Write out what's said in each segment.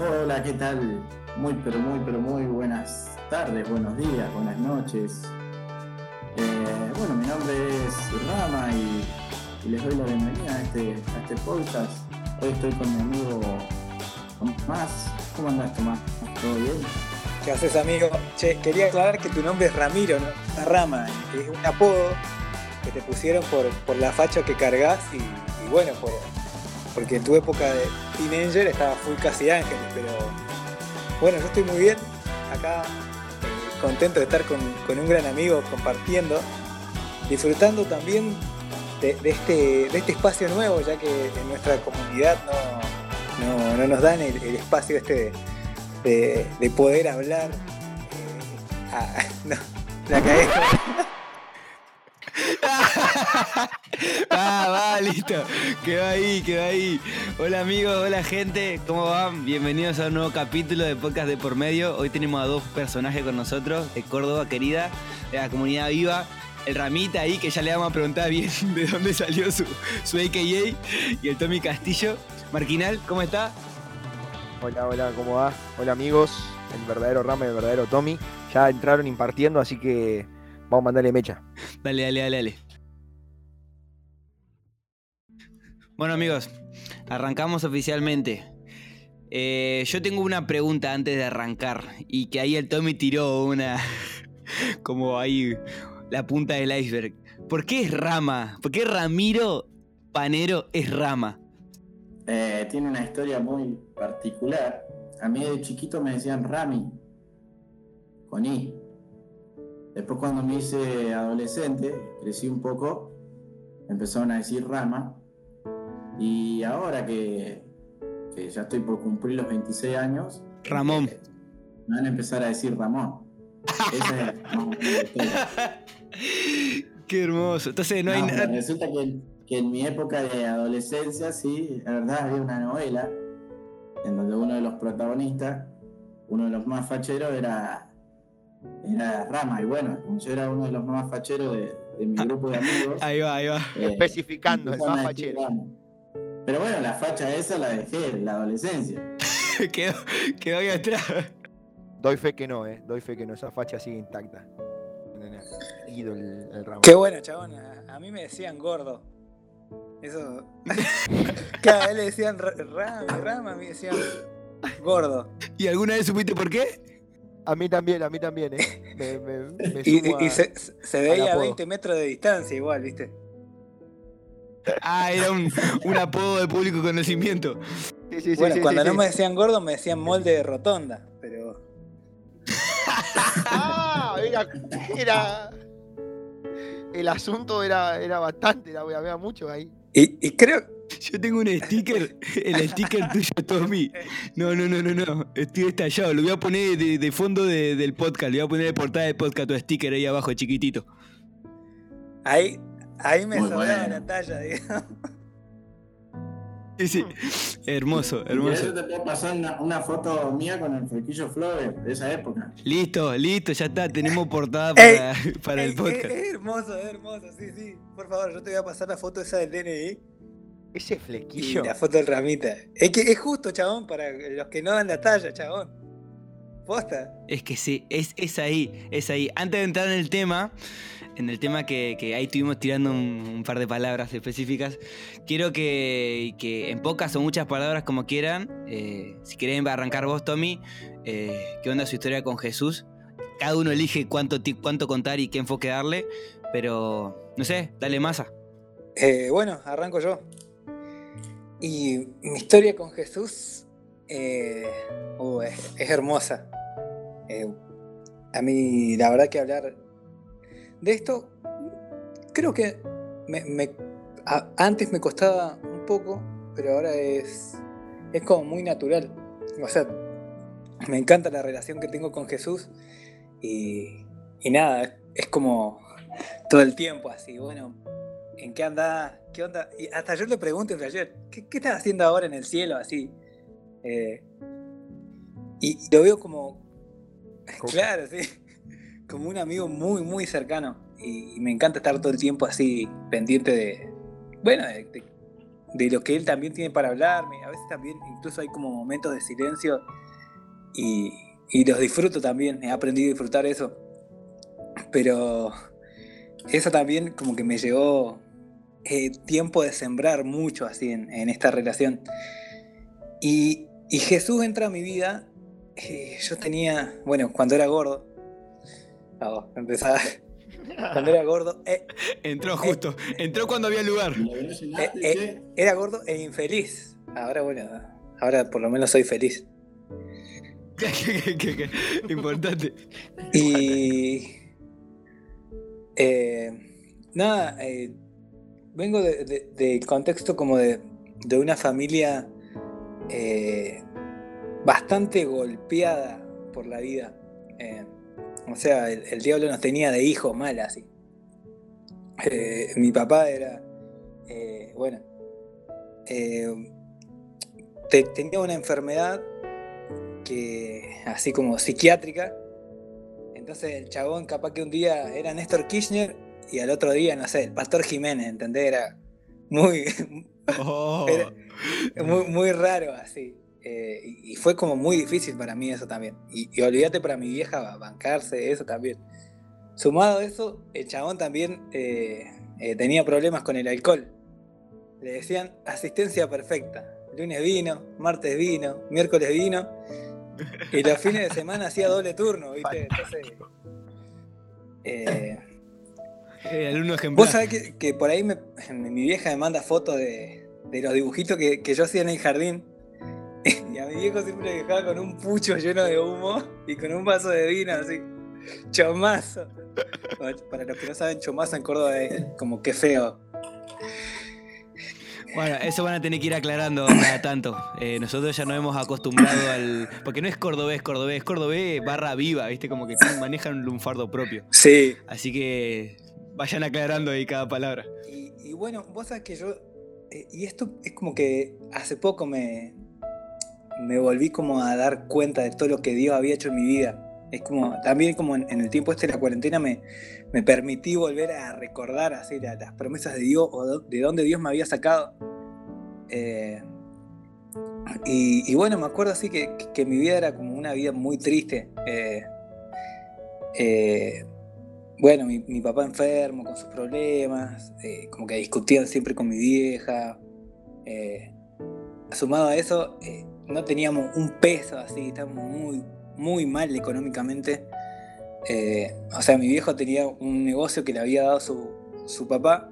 Hola, ¿qué tal? Muy, pero muy, pero muy buenas tardes, buenos días, buenas noches. Eh, bueno, mi nombre es Rama y, les doy la bienvenida a este, a este podcast. Hoy estoy con mi amigo Tomás. ¿Cómo andas, Tomás? ¿Todo bien? ¿Qué haces, amigo? Che, quería aclarar que tu nombre es Ramiro, ¿no? Rama. Es un apodo que te pusieron por, por la facha que cargas y, y bueno, por, porque en tu época de teenager estaba full casi ángeles, pero bueno, yo estoy muy bien acá, eh, contento de estar con, un gran amigo compartiendo, disfrutando también de, este, de este espacio nuevo, ya que en nuestra comunidad no, nos dan el, espacio este de, poder hablar. Eh, no, la caí. ah, va, listo. Quedó ahí, quedó ahí. Hola amigos, hola gente, ¿cómo van? Bienvenidos a un nuevo capítulo de Podcast de Por Medio. Hoy tenemos a dos personajes con nosotros, de Córdoba querida, de la comunidad viva. El Ramita ahí, que ya le vamos a preguntar bien de dónde salió su, su AKA. Y el Tommy Castillo. Marquinal, ¿cómo está? Hola, hola, ¿cómo va? Hola amigos, el verdadero Rama y el verdadero Tommy. Ya entraron impartiendo, así que vamos a mandarle mecha. Dale, dale, dale, dale. Bueno amigos, arrancamos oficialmente. Eh, yo tengo una pregunta antes de arrancar y que ahí el Tommy tiró una como ahí la punta del iceberg. ¿Por qué es rama? ¿Por qué Ramiro Panero es rama? Eh, tiene una historia muy particular. A mí de chiquito me decían Rami, con I. Después cuando me hice adolescente, crecí un poco, empezaron a decir Rama y ahora que, ya estoy por cumplir los 26 años, Ramón. Eh, me van a empezar a decir Ramón. Esa Qué hermoso. Entonces no, hay nada. Resulta que, en mi época de adolescencia, sí, la verdad había una novela en donde uno de los protagonistas, uno de los más facheros, era, era Rama. Y bueno, como yo era uno de los más facheros de, mi grupo de amigos. Ahí va, ahí va. Eh, Especificando, el más fachero. Pero bueno, la facha esa la dejé en la adolescencia. quedó, quedó ahí atrás. Doy fe que no, eh. Doy fe que no, esa facha sigue intacta. El, Qué bueno, chabón. A, mí me decían gordo. Eso. Cada vez le decían rama, rama, a mí decían gordo. ¿Y alguna vez supiste por qué? A mí también, a mí también, eh. Me, me, y, se, se veía a 20 metros de distancia igual, ¿viste? Ah, era un, apodo de público conocimiento. Sí, sí, bueno, cuando no me decían gordo, me decían molde de rotonda, pero. ah, era, El asunto era, era bastante, era, había mucho ahí. Y, creo. Yo tengo un sticker, el sticker tuyo, Tommy. No, no, no, no, no. Estoy estallado. Lo voy a poner de, fondo del podcast. Le voy a poner de portada del podcast tu sticker ahí abajo, chiquitito. Ahí, Ahí me sobraba la talla, digamos. Sí, sí. Hermoso, hermoso. Yo te puedo pasar una, foto mía con el flequillo Flores de esa época. Listo, listo, ya está. Tenemos portada para, el podcast. Es, hermoso, es hermoso, sí, sí. Por favor, yo te voy a pasar la foto esa del DNI. Ese flequillo. la foto del ramita. Es que es justo, chabón, para los que no dan la talla, chabón. Posta. Es que sí, es, es ahí, es ahí. Antes de entrar en el tema en el tema que, ahí estuvimos tirando un, par de palabras específicas, quiero que, en pocas o muchas palabras como quieran, eh, si quieren arrancar vos, Tommy, eh, qué onda su historia con Jesús. Cada uno elige cuánto, cuánto contar y qué enfoque darle, pero no sé, dale masa. Eh, bueno, arranco yo. Y mi historia con Jesús uh, es, es, hermosa. a mí, la verdad que hablar de esto, creo que me, antes me costaba un poco, pero ahora es, es como muy natural. O sea, me encanta la relación que tengo con Jesús y, y nada, es, como todo el tiempo así, bueno, ¿en qué anda? ¿Qué onda? Y hasta yo le pregunto en ayer, ¿qué, ¿qué, estás haciendo ahora en el cielo así? Eh, y lo veo como, claro, sí como un amigo muy, muy cercano. Y, me encanta estar todo el tiempo así, pendiente de, bueno, de lo que él también tiene para hablarme. A veces también, incluso hay como momentos de silencio y, y los disfruto también. He aprendido a disfrutar eso. Pero eso también como que me llevó eh, tiempo de sembrar mucho así en, en esta relación. Y, y, Jesús entra a mi vida. Eh, yo tenía, bueno, cuando era gordo. Oh, empezaba. Cuando era gordo. Eh, Entró justo. entró cuando había lugar. era gordo e infeliz. Ahora, bueno, ahora por lo menos soy feliz. Importante. Y. nada, vengo del de, contexto como de, de una familia eh, bastante golpeada por la vida. Eh, o sea, el, el, diablo nos tenía de hijo mal así. Eh, mi papá era, eh, bueno, te, tenía una enfermedad que, así como psiquiátrica. Entonces el chabón capaz que un día era Néstor Kirchner y al otro día, no sé, el pastor Jiménez, ¿entendés? Era muy, oh. era muy, muy, raro así. Eh, y, y, fue como muy difícil para mí eso también. Y, y, olvídate para mi vieja bancarse eso también. Sumado a eso, el chabón también eh, eh, tenía problemas con el alcohol. Le decían asistencia perfecta. Lunes vino, martes vino, miércoles vino. Y los fines de semana hacía doble turno, ¿viste? Entonces. Alumno ejemplar. Vos sabés que, que por ahí me, mi vieja me manda fotos de, de los dibujitos que, que, yo hacía en el jardín. Y a mi viejo siempre le dejaba con un pucho lleno de humo y con un vaso de vino así. Chomazo. Para los que no saben, chomazo en Córdoba es como que feo. Bueno, eso van a tener que ir aclarando cada tanto. Eh, nosotros ya nos hemos acostumbrado al. Porque no es cordobés, cordobés, cordobés barra viva, ¿viste? Como que manejan un lunfardo propio. Sí. Así que vayan aclarando ahí cada palabra. Y, y bueno, vos sabés que yo. Eh, y esto es como que hace poco me. Me volví como a dar cuenta de todo lo que Dios había hecho en mi vida. Es como, también como en, el tiempo este de la cuarentena me, me permití volver a recordar así la, las promesas de Dios o de dónde Dios me había sacado. Eh, y, bueno, me acuerdo así que, que, mi vida era como una vida muy triste. Eh, eh, bueno, mi, papá enfermo con sus problemas, como que discutían siempre con mi vieja. Sumado a eso, no teníamos un peso así, estábamos muy, muy mal económicamente. Eh, o sea, mi viejo tenía un negocio que le había dado su, su papá,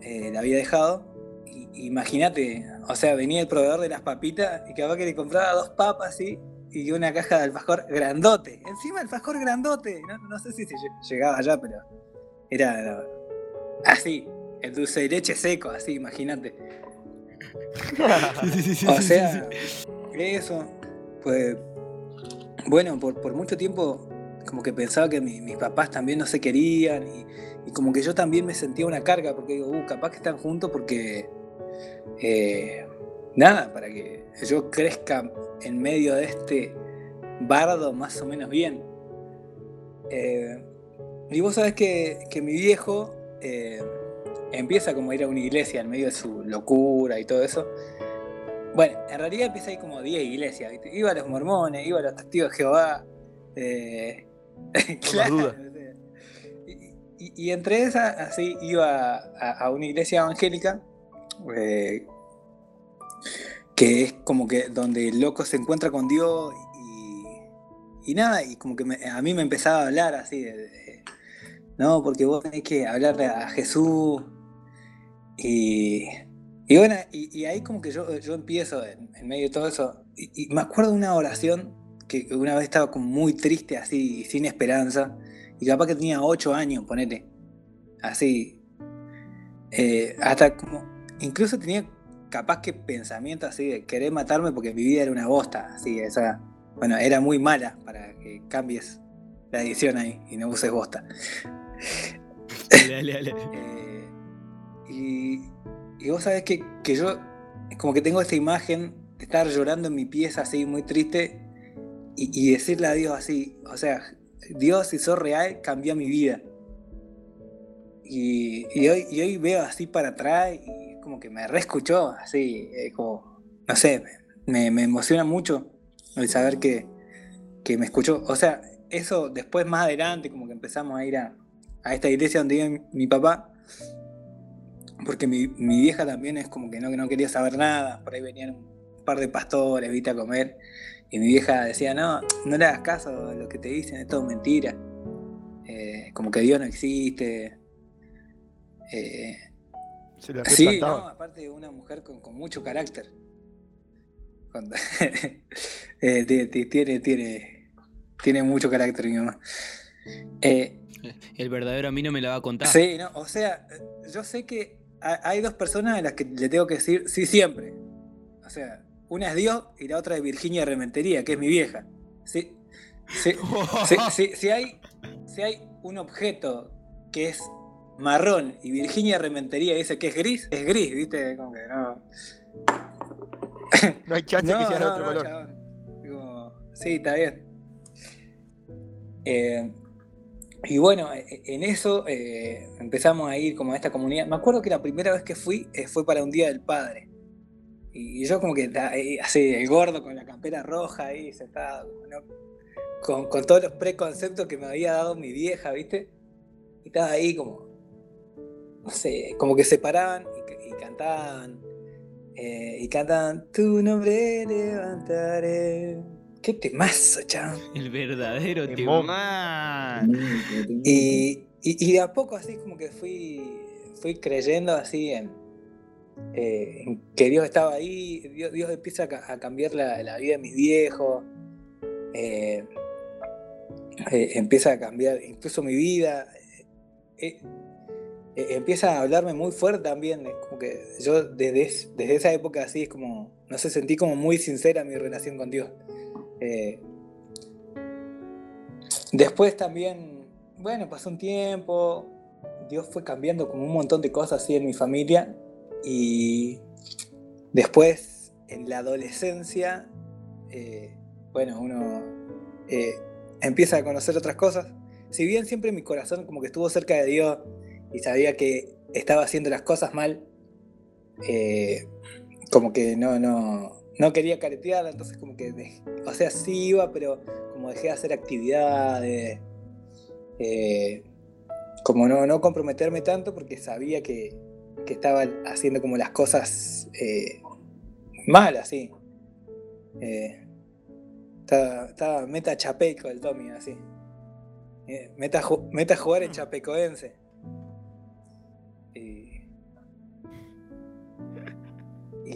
eh, le había dejado. Imagínate, o sea, venía el proveedor de las papitas y capaz que le compraba dos papas ¿sí? y una caja de alfajor grandote. Encima alfajor grandote. No, no sé si se llegaba allá, pero era así, el dulce de leche seco, así, imagínate. Sí, sí, sí, o sea, eso, pues, bueno, por, por, mucho tiempo como que pensaba que mi, mis papás también no se querían y, y, como que yo también me sentía una carga porque digo, uh, capaz que están juntos porque, eh, nada, para que yo crezca en medio de este bardo más o menos bien. Eh, y vos sabés que, que mi viejo eh, empieza como a ir a una iglesia en medio de su locura y todo eso. Bueno, en realidad empieza ahí como 10 iglesias, ¿viste? Iba a los mormones, iba a los testigos de Jehová. Eh, claro. Y, y, y, entre esas, así, iba a, a una iglesia evangélica, eh, que es como que donde el loco se encuentra con Dios y, y nada, y como que me, a mí me empezaba a hablar así de, de, no, porque vos tenés que hablarle a Jesús y y bueno, y, y, ahí como que yo, yo empiezo en, en medio de todo eso. Y, y, me acuerdo de una oración que una vez estaba como muy triste, así, sin esperanza. Y capaz que tenía ocho años, ponete. Así. Eh, hasta como. Incluso tenía capaz que pensamientos así de querer matarme porque mi vida era una bosta. Así, esa. Bueno, era muy mala para que cambies la edición ahí y no uses bosta. Dale, dale, dale. eh, y vos sabés que, que yo como que tengo esta imagen de estar llorando en mi pieza así, muy triste, y, decirle a Dios así, o sea, Dios, si sos real, cambia mi vida. Y, y, hoy, y hoy veo así para atrás y como que me reescuchó, así, no sé, me, me emociona mucho el saber que, que me escuchó. O sea, eso después más adelante, como que empezamos a ir a, a esta iglesia donde vive mi, papá, porque mi, mi, vieja también es como que no, que no quería saber nada, por ahí venían un par de pastores, viste, a comer, y mi vieja decía, no, no le hagas caso a lo que te dicen, es todo mentira, eh, como que Dios no existe. Eh, sí, no, aparte de una mujer con, con mucho carácter. eh, tiene, tiene, tiene mucho carácter mi mamá. Eh, el verdadero a mí no me la va a contar. Sí, no, o sea, yo sé que hay dos personas a las que le tengo que decir sí siempre. O sea, una es Dios y la otra es Virginia Rementería, que es mi vieja. Sí, sí, sí, si, hay, si hay un objeto que es marrón y Virginia Rementería dice que es gris, es gris, ¿viste? Como que no. no hay chance que sea de otro color. sí, está bien. Eh, y bueno, e, e, en eso eh, empezamos a ir como a esta comunidad. Me acuerdo que la primera vez que fui eh, fue para un Día del Padre. Y, yo como que así, el gordo con la campera roja ahí sentado, con, con, todos los preconceptos que me había dado mi vieja, ¿viste? Y estaba ahí como, no sé, como que se paraban y, cantaban eh, y cantan Tu nombre levantaré. Qué temazo, chaval. El verdadero temazo. Y, y, de a poco así como que fui, fui creyendo así en, eh, que Dios estaba ahí, Dios, Dios empieza a, cambiar la, la, vida de mis viejos, eh, empieza a cambiar incluso mi vida. Eh, empieza a hablarme muy fuerte también. Como que yo desde, desde esa época así es como, no sé, sentí como muy sincera mi relación con Dios. Eh, después también, bueno, pasó un tiempo, Dios fue cambiando como un montón de cosas así en mi familia y después en la adolescencia, eh, bueno, uno empieza a conocer otras cosas. Si bien siempre mi corazón como que estuvo cerca de Dios, y sabía que estaba haciendo las cosas mal, eh, como que no, no, no quería caretear, entonces como que, o sea, sí iba, pero como dejé de hacer actividades, eh, como no, no comprometerme tanto porque sabía que, que estaba haciendo como las cosas eh, malas, sí. estaba, meta chapeco el Tommy, así. meta, meta jugar en chapecoense.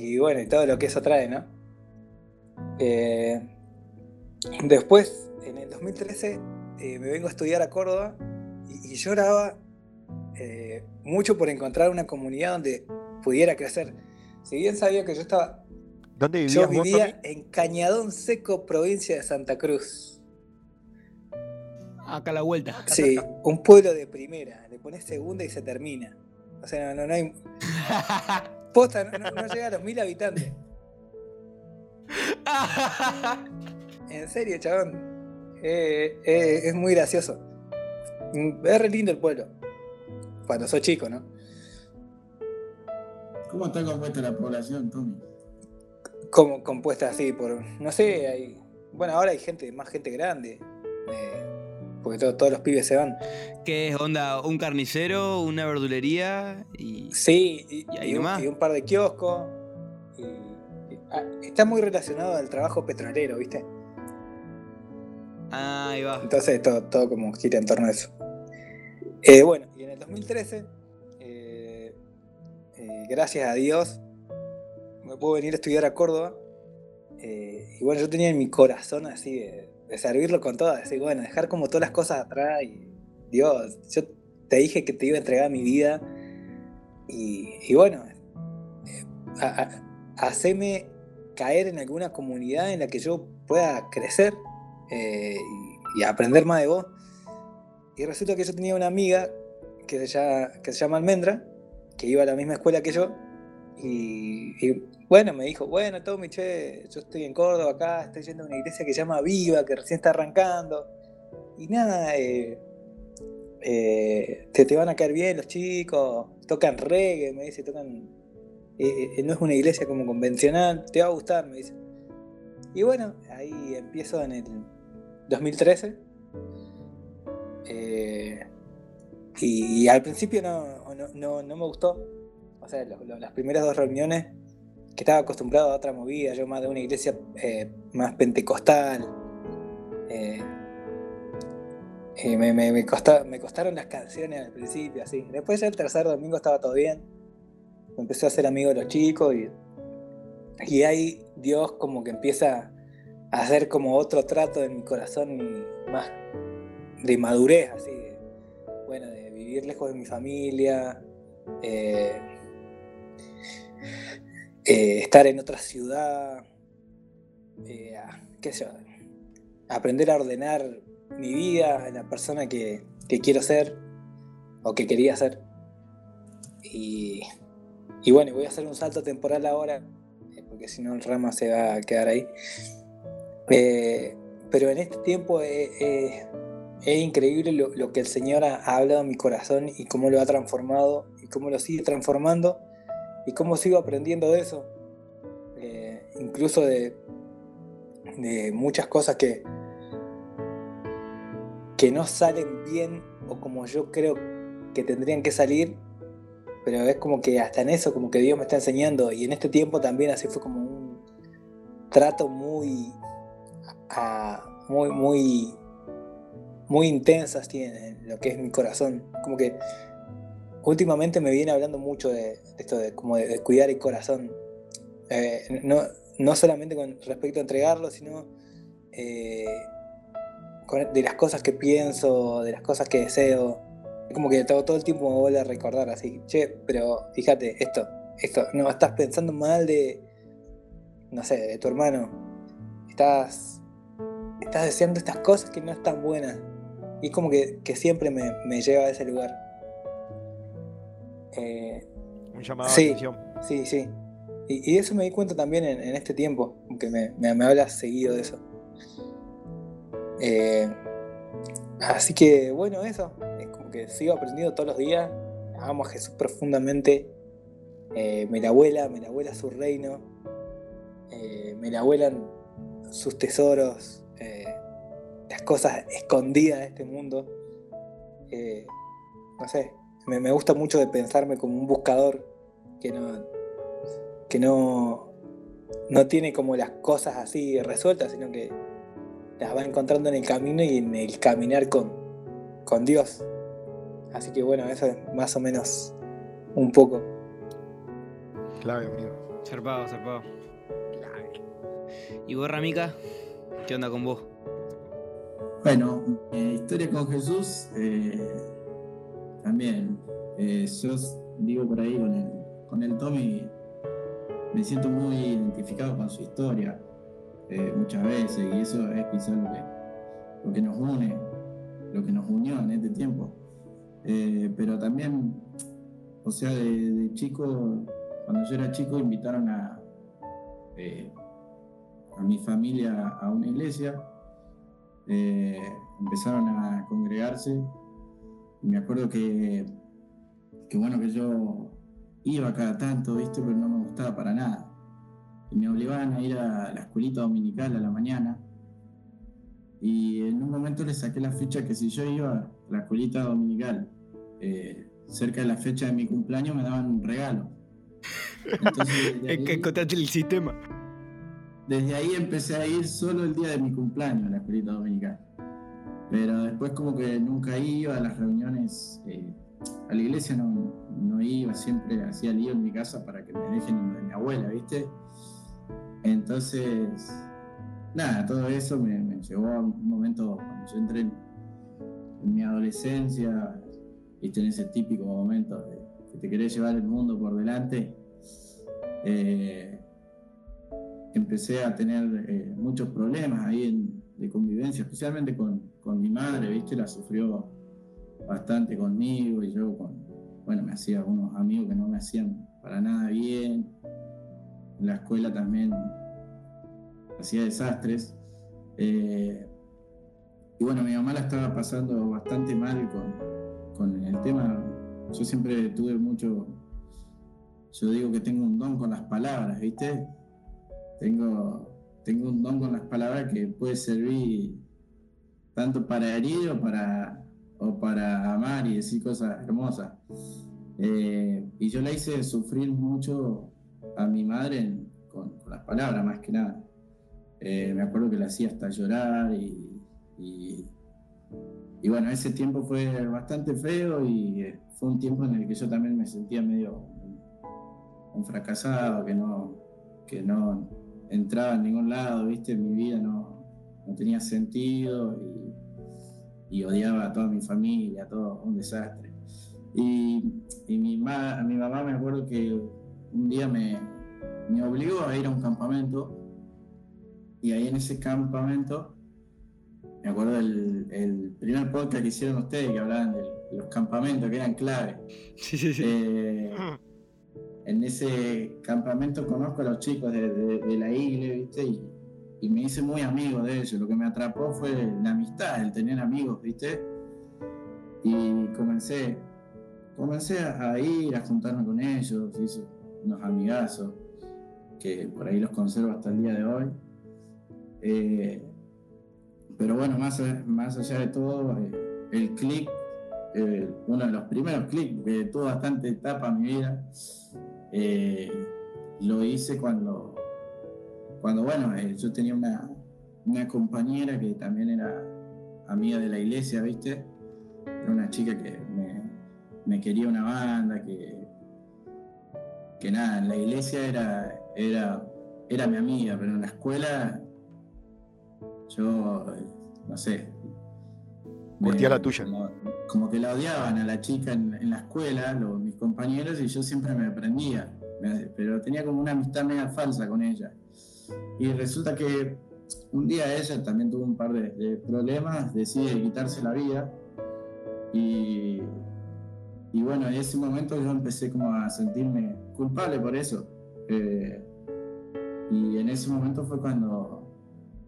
Y, bueno, y todo lo que eso trae, ¿no? Eh, después, en el 2013, eh, me vengo a estudiar a Córdoba y, lloraba eh, mucho por encontrar una comunidad donde pudiera crecer. Si bien sabía que yo estaba... ¿Dónde vivías Yo vivía en Cañadón Seco, provincia de Santa Cruz. Acá a la vuelta. Sí, un pueblo de primera. Le pones segunda y se termina. O sea, no, no hay. Posta, no, llega a los mil habitantes. en serio, chabón. Eh, eh, es muy gracioso. Es re lindo el pueblo. Cuando sos chico, ¿no? ¿Cómo está compuesta la población, Tommy? Como compuesta así por. No sé, hay. Bueno, ahora hay gente, más gente grande. Eh, porque todos los pibes se van. ¿Qué es onda? ¿Un carnicero, una verdulería? Y, sí, y, un, par de kioscos. Ah, está muy relacionado al trabajo petrolero, ¿viste? Ah, ahí va. Entonces todo, todo como gira en torno a eso. Eh, bueno, y en el 2013, eh, eh, gracias a Dios, me puedo venir a estudiar a Córdoba. y bueno, yo tenía en mi corazón así de servirlo con todo, decir, bueno, dejar como todas las cosas atrás y Dios, yo te dije que te iba a entregar mi vida y, bueno, eh, haceme caer en alguna comunidad en la que yo pueda crecer eh, y, aprender más de vos. Y resulta que yo tenía una amiga que se llama Almendra, que iba a la misma escuela que yo, y, bueno, me dijo, bueno, Tommy, che, yo estoy en Córdoba acá, estoy yendo a una iglesia que se llama Viva, que recién está arrancando. Y nada, eh, eh, te, te, van a caer bien los chicos, tocan reggae, me dice, tocan eh, eh, no es una iglesia como convencional, te va a gustar, me dice. Y bueno, ahí empiezo en el 2013. Eh, y, al principio no, me gustó. O sea, las primeras dos reuniones que estaba acostumbrado a otra movida, yo más de una iglesia más pentecostal. me, me, me, costaron las canciones al principio, así. Después el tercer domingo estaba todo bien empecé a ser amigo de los chicos y, y ahí Dios como que empieza a hacer como otro trato en mi corazón y más de madurez, así, bueno, de vivir lejos de mi familia, eh, eh, estar en otra ciudad, eh, aprender a ordenar mi vida, la persona que, quiero ser o que quería ser. Y bueno, voy a hacer un salto temporal ahora, eh, porque si no el rama se va a quedar ahí. Pero en este tiempo es increíble lo, que el Señor ha, hablado en mi corazón y cómo lo ha transformado y cómo lo sigue transformando y cómo sigo aprendiendo de eso. Eh, incluso de, muchas cosas que, que no salen bien o como yo creo que tendrían que salir pero es como que hasta en eso, como que Dios me está enseñando, y en este tiempo también así fue como un trato muy, muy, muy, muy intenso así en, lo que es mi corazón. Como que últimamente me viene hablando mucho de, esto de como de, cuidar el corazón. Eh, no, no, solamente con respecto a entregarlo, sino eh, de las cosas que pienso, de las cosas que deseo como que todo, todo el tiempo me vuelve a recordar así, che, pero fíjate, esto, esto, no, estás pensando mal de, no sé, de tu hermano, estás, estás deseando estas cosas que no están buenas. Y es como que, siempre me, lleva a ese lugar. Eh, Un llamado sí, atención. Sí, sí. Y, eso me di cuenta también en, este tiempo, aunque me, me, hablas seguido de eso. Eh, así que bueno, eso que sigo aprendiendo todos los días. Amo a Jesús profundamente. Eh, me la abuela, me la abuela su reino. Me la abuelan sus tesoros, las cosas escondidas de este mundo. no sé, me, gusta mucho de pensarme como un buscador que no, que no, no tiene como las cosas así resueltas, sino que las va encontrando en el camino y en el caminar con, con Dios. Así que bueno, eso es más o menos un poco. Clave, amigo. Zarpado, zarpado. ¿Y vos, Ramica? ¿Qué onda con vos? Bueno, mi historia con Jesús, eh, también, eh, yo digo por ahí con el, con el Tommy, me siento muy identificado con su historia eh, muchas veces y eso es quizás lo que, lo que nos une, lo que nos unió en este tiempo. Eh, pero también, o sea, de, chico, cuando yo era chico, invitaron a, a mi familia a una iglesia, empezaron a congregarse, me acuerdo que, que, bueno, que yo iba cada tanto, ¿viste? Pero no me gustaba para nada. Y me obligaban a ir a la escuelita dominical a la mañana. Y en un momento le saqué la ficha que si yo iba la escuelita dominical, eh, cerca de la fecha de mi cumpleaños me daban un regalo. es que encontraste el sistema. Desde ahí empecé a ir solo el día de mi cumpleaños a la escuelita dominicana. Pero después como que nunca iba a las reuniones, eh, a la iglesia no, no, iba, siempre hacía lío en mi casa para que me dejen de mi abuela, ¿viste? Entonces, nada, todo eso me, me llevó a un momento cuando yo entré en mi adolescencia, viste, en ese típico momento de que te querés llevar el mundo por delante, eh, empecé a tener eh, muchos problemas ahí de convivencia, especialmente con, mi madre, viste, la sufrió bastante conmigo y yo con, bueno, me hacía algunos amigos que no me hacían para nada bien, en la escuela también hacía desastres. Eh, y bueno, mi mamá la estaba pasando bastante mal con, con el tema, yo siempre tuve mucho yo digo que tengo un don con las palabras, ¿viste? Tengo, tengo un don con las palabras que puede servir tanto para herir o para, o para amar y decir cosas hermosas. Eh, y yo la hice sufrir mucho a mi madre con, las palabras, más que nada. Eh, me acuerdo que la hacía hasta llorar y, y, bueno, ese tiempo fue bastante feo y eh, fue un tiempo en el que yo también me sentía medio un fracasado, que no, que no entraba en ningún lado, ¿viste? Mi vida no, no tenía sentido y, odiaba a toda mi familia, todo un desastre. Y, mi, mi mamá me acuerdo que un día me, me obligó a ir a un campamento y ahí en ese campamento, me acuerdo del el primer podcast que hicieron ustedes que hablaban de los campamentos que eran clave. Sí, sí, sí. Eh, en ese campamento conozco a los chicos de, la iglesia, ¿viste? Y, me hice muy amigo de ellos. Lo que me atrapó fue la amistad, el tener amigos, ¿viste? Y comencé, comencé a ir, a juntarme con ellos, hice unos amigazos, que por ahí los conservo hasta el día de hoy. Eh, pero bueno, más, más allá de todo, eh, el click, eh, uno de los primeros clics que tuvo bastante etapa en mi vida, eh, lo hice cuando, cuando bueno, eh, yo tenía una, compañera que también era amiga de la iglesia, ¿viste? Era una chica que me, quería una banda, que, que nada, en la iglesia era, era, era mi amiga, pero en la escuela yo, no sé. Curtía la tuya como que la odiaban a la chica en, la escuela, los, mis compañeros, y yo siempre me aprendía, pero tenía como una amistad media falsa con ella. Y resulta que un día ella también tuvo un par de, problemas, decide quitarse la vida, y, y, bueno, en ese momento yo empecé como a sentirme culpable por eso. Eh, y en ese momento fue cuando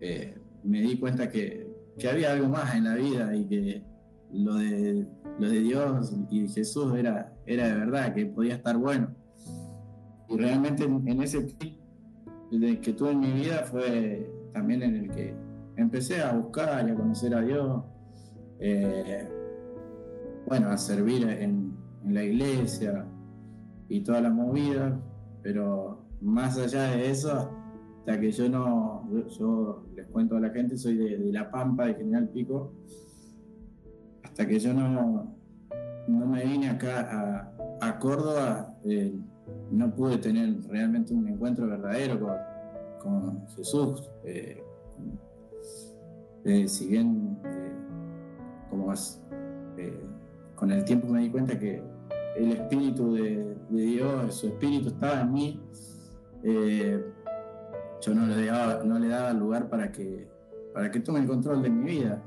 eh, me di cuenta que, que había algo más en la vida y que lo de, lo de Dios y Jesús era, era de verdad, que podía estar bueno. Y realmente en, ese clip que tuve en mi vida fue también en el que empecé a buscar y a conocer a Dios, eh, bueno, a servir en, la iglesia y toda la movida, pero más allá de eso, hasta que yo no, yo, les cuento a la gente, soy de, La Pampa, de General Pico, hasta que yo no, no me vine acá a, Córdoba, eh, no pude tener realmente un encuentro verdadero con, Jesús. Eh, eh, si bien, como con el tiempo me di cuenta que el Espíritu de, Dios, su Espíritu estaba en mí, yo no le, daba, no le daba lugar para que, para que tome el control de mi vida.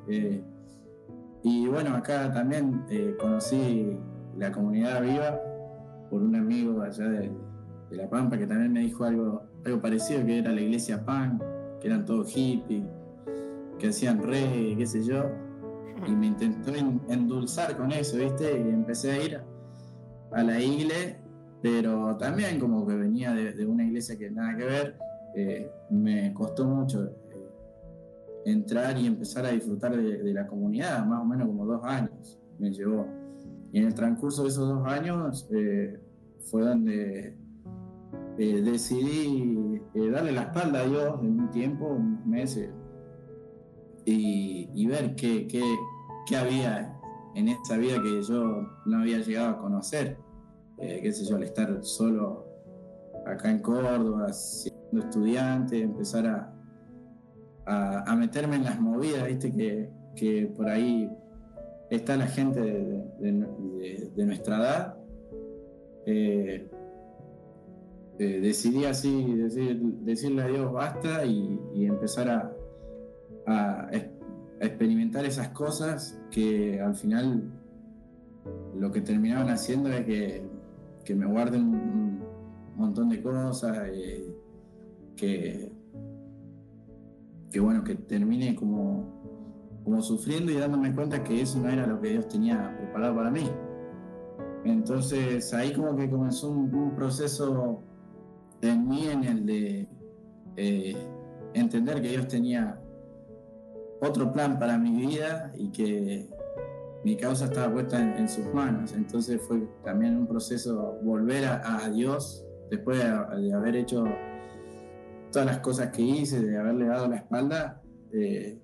Y bueno, acá también eh, conocí la comunidad viva por un amigo allá de, La Pampa que también me dijo algo, algo parecido, que era la iglesia Pan, que eran todos hippies, que hacían reggae, qué sé yo. Y me intentó endulzar con eso, ¿viste? Y empecé a ir a la iglesia, pero también como que venía de, una iglesia que nada que ver, eh, me costó mucho entrar y empezar a disfrutar de, la comunidad, más o menos como dos años me llevó. Y en el transcurso de esos dos años eh, fue donde eh, decidí eh, darle la espalda a Dios en un tiempo, unos meses, y, ver qué, qué, qué, había en esa vida que yo no había llegado a conocer. qué sé yo, al estar solo acá en Córdoba, estudiante, empezar a, a, meterme en las movidas, viste, que, que, por ahí está la gente de, nuestra edad. Eh, eh, decidí así decirle a Dios basta y, empezar a, a, experimentar esas cosas que al final lo que terminaban haciendo es que, que me guarden un, montón de cosas, eh, que, bueno, que termine como, como sufriendo y dándome cuenta que eso no era lo que Dios tenía preparado para mí. Entonces ahí como que comenzó un, proceso en mí en el de eh, entender que Dios tenía otro plan para mi vida y que mi causa estaba puesta en, sus manos. Entonces fue también un proceso volver a, Dios después de, haber hecho todas las cosas que hice, de haberle dado la espalda. Eh,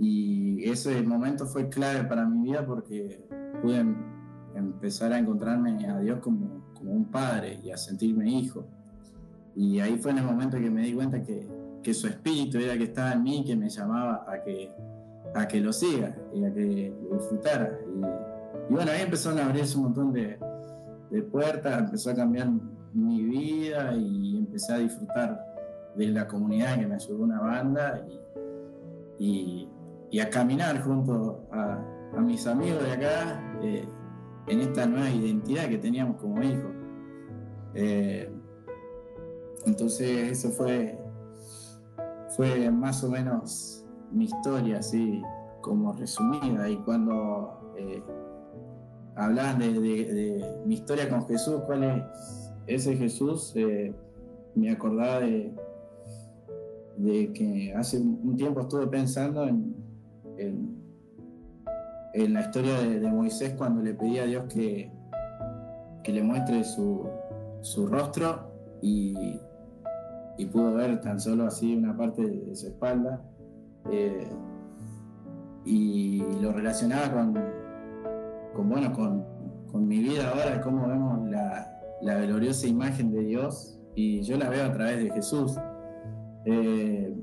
y ese momento fue clave para mi vida porque pude em, empezar a encontrarme a Dios como, como un padre y a sentirme hijo. Y ahí fue en el momento que me di cuenta que, que su espíritu era que estaba en mí, que me llamaba a que a que lo siga y a que lo disfrutara. Y, bueno, ahí empezaron a abrirse un montón de, puertas, empezó a cambiar mi vida y empecé a disfrutar de la comunidad que me ayudó una banda y, a caminar junto a, mis amigos de acá eh, en esta nueva identidad que teníamos como hijos. Eh, entonces eso fue, fue más o menos mi historia así como resumida y cuando eh, hablaban de, mi historia con Jesús, cuál es ese Jesús, eh, me acordaba de, que hace un tiempo estuve pensando en, la historia de, Moisés cuando le pedía a Dios que, le muestre su, rostro y, pudo ver tan solo así una parte de su espalda eh, y lo relacionaba con, bueno, con, mi vida ahora, cómo vemos la, la, gloriosa imagen de Dios y yo la veo a través de Jesús. Eh,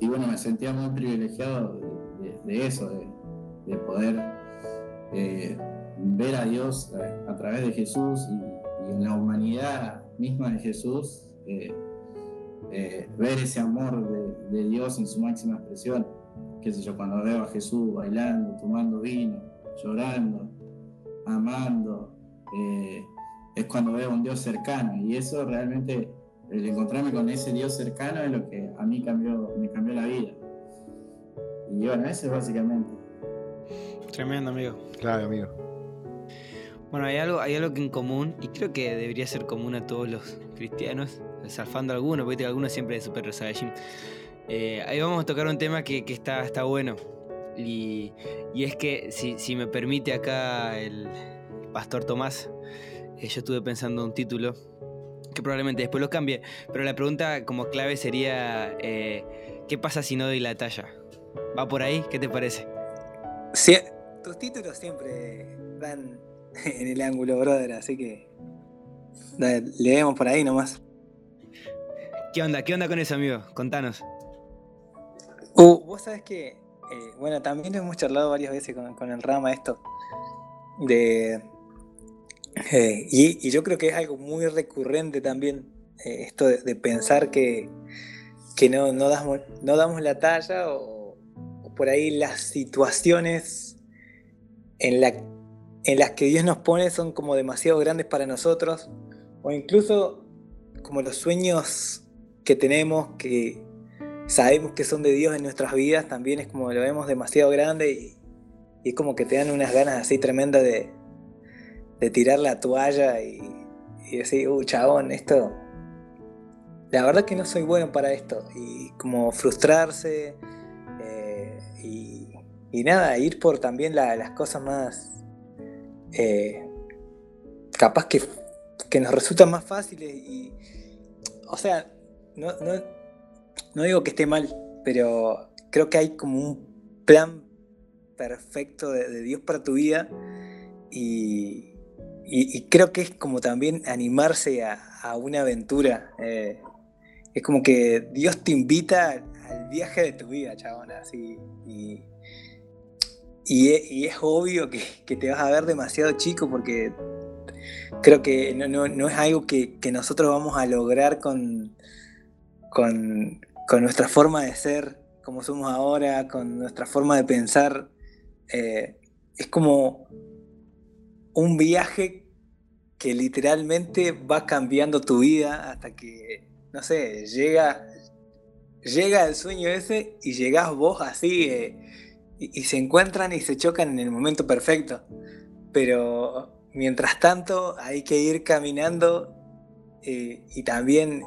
y bueno, me sentía muy privilegiado de, eso, de, poder eh, ver a Dios a, través de Jesús y, en la humanidad misma de Jesús. Eh, ver ese amor de, Dios en su máxima expresión. Qué sé yo, cuando veo a Jesús bailando, tomando vino, llorando, amando, es cuando veo a un Dios cercano. Y eso realmente, el encontrarme con ese Dios cercano es lo que a mí cambió, me cambió la vida. Y bueno, eso es básicamente. Tremendo, amigo. Claro, amigo. Bueno, hay algo, hay algo que en común, y creo que debería ser común a todos los cristianos, salfando algunos, porque algunos siempre de Super Saiyajin. Eh, ahí vamos a tocar un tema que, está, está bueno. Y, es que, si, me permite acá el Pastor Tomás, eh, yo estuve pensando un título que probablemente después lo cambie, pero la pregunta como clave sería, eh, ¿qué pasa si no doy la talla? ¿Va por ahí? ¿Qué te parece? Sí, tus títulos siempre van en el ángulo, brother, así que leemos por ahí nomás. ¿Qué onda? ¿Qué onda con eso, amigo? Contanos. Uh, vos sabés que, eh, bueno, también hemos charlado varias veces con, el Rama esto. De. Eh, y, yo creo que es algo muy recurrente también, eh, esto de, pensar que, que no, no, damos, no damos la talla o, por ahí las situaciones en, la, en las que Dios nos pone son como demasiado grandes para nosotros, o incluso como los sueños que tenemos, que sabemos que son de Dios en nuestras vidas, también es como lo vemos demasiado grande y, es como que te dan unas ganas así tremendas de, tirar la toalla y, decir, uh, chabón, esto, la verdad que no soy bueno para esto. Y como frustrarse eh, y, nada, ir por también las cosas más, eh, capaz que, que nos resultan más fáciles y, o sea, no, no, digo que esté mal, pero creo que hay como un plan perfecto de, Dios para tu vida y, creo que es como también animarse a, una aventura. Eh, es como que Dios te invita al viaje de tu vida, chabona, así. Y, es, obvio que, te vas a ver demasiado chico porque creo que no, es algo que, nosotros vamos a lograr con, con, nuestra forma de ser, como somos ahora, con nuestra forma de pensar. Eh, es como un viaje que literalmente va cambiando tu vida hasta que, no sé, llega, llega el sueño ese y llegás vos así eh, y, se encuentran y se chocan en el momento perfecto. pero mientras tanto hay que ir caminando eh, y también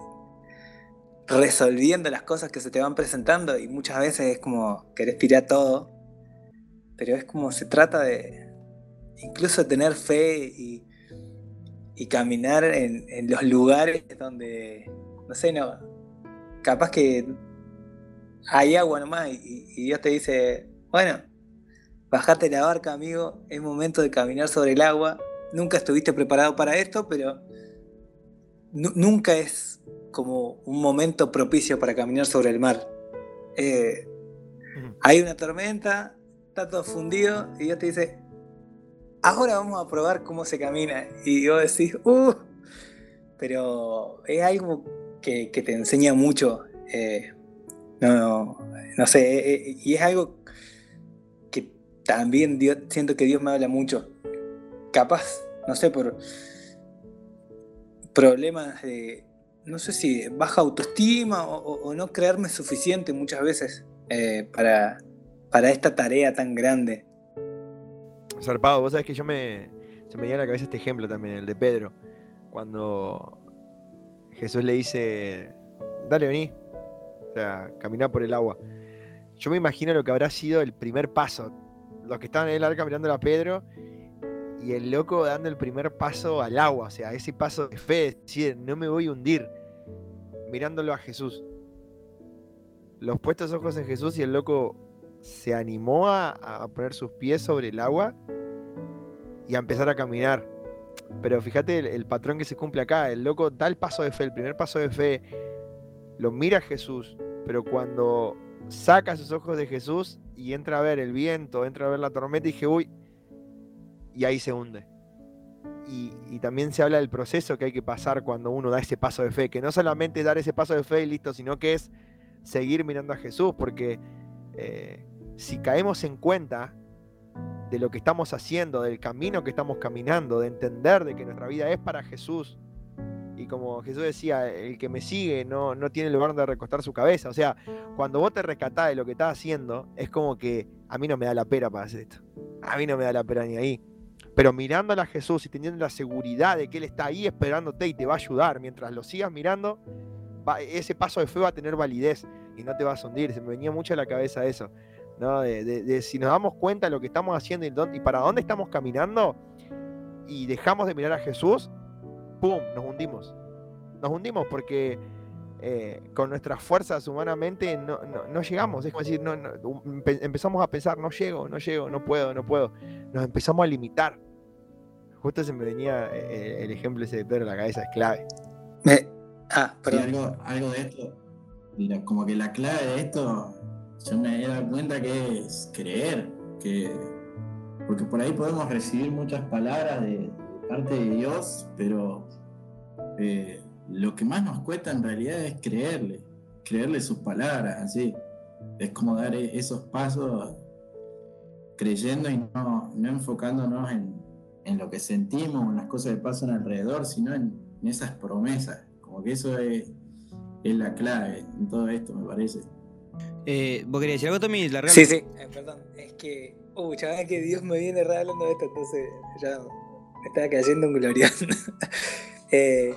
resolviendo las cosas que se te van presentando y muchas veces es como querés tirar todo, pero es como se trata de incluso tener fe y, caminar en, los lugares donde, no sé, no, capaz que hay agua nomás y, y Dios te dice, bueno, bajate la barca amigo, es momento de caminar sobre el agua, nunca estuviste preparado para esto, pero nunca es como un momento propicio para caminar sobre el mar. Eh, hay una tormenta, está todo fundido y Dios te dice, ahora vamos a probar cómo se camina. Y vos decís, uh, pero es algo que, te enseña mucho. Eh, no, no, sé, eh, y es algo que también siento que Dios me habla mucho. Capaz, no sé, por problemas de, no sé si baja autoestima o, no creerme suficiente muchas veces eh, para, para esta tarea tan grande. Zarpado, vos sabés que yo me. Se me dio a la cabeza este ejemplo también, el de Pedro. Cuando Jesús le dice: Dale, vení. O sea, caminá por el agua. Yo me imagino lo que habrá sido el primer paso. Los que estaban en el arca mirando a Pedro y el loco dando el primer paso al agua. O sea, ese paso de fe, decir, no me voy a hundir mirándolo a Jesús. Los puestos ojos en Jesús y el loco se animó a, poner sus pies sobre el agua y a empezar a caminar. Pero fíjate el, patrón que se cumple acá. El loco da el paso de fe, el primer paso de fe, lo mira a Jesús, pero cuando saca sus ojos de Jesús y entra a ver el viento, entra a ver la tormenta y dije, uy, y ahí se hunde y, también se habla del proceso que hay que pasar cuando uno da ese paso de fe, que no solamente dar ese paso de fe y listo, sino que es seguir mirando a Jesús, porque eh, si caemos en cuenta de lo que estamos haciendo, del camino que estamos caminando, de entender de que nuestra vida es para Jesús, y como Jesús decía, el que me sigue no, no tiene lugar donde recostar su cabeza. O sea, cuando vos te rescatás de lo que estás haciendo, es como que a mí no me da la pera para hacer esto. A mí no me da la pera ni ahí. Pero mirándola a Jesús y teniendo la seguridad de que Él está ahí esperándote y te va a ayudar, mientras lo sigas mirando, ese paso de fe va a tener validez y no te vas a hundir. Se me venía mucho a la cabeza eso. ¿no? De, si nos damos cuenta de lo que estamos haciendo y, para dónde estamos caminando y dejamos de mirar a Jesús, ¡pum! Nos hundimos. Nos hundimos porque eh, con nuestras fuerzas humanamente no, llegamos. Es como decir, no, empezamos a pensar, no llego, no llego, no puedo, no puedo. Nos empezamos a limitar. Justo se me venía eh, eh, el ejemplo ese de Pedro la cabeza, es clave. ah, perdón. algo, de esto, como que la clave de esto, yo me he dado cuenta que es creer, que porque por ahí podemos recibir muchas palabras de, parte de Dios, pero eh, lo que más nos cuesta en realidad es creerle, creerle sus palabras, así. Es como dar e-, esos pasos creyendo y no, no enfocándonos en, en lo que sentimos, en las cosas que pasan alrededor, sino en, esas promesas. Como que eso es, la clave en todo esto, me parece. Eh, ¿Vos querías decir algo, Tommy? La sí, sí, eh, perdón. Es que, uh, chaval, que Dios me viene hablando de esto, entonces ya me estaba cayendo un glorión. eh,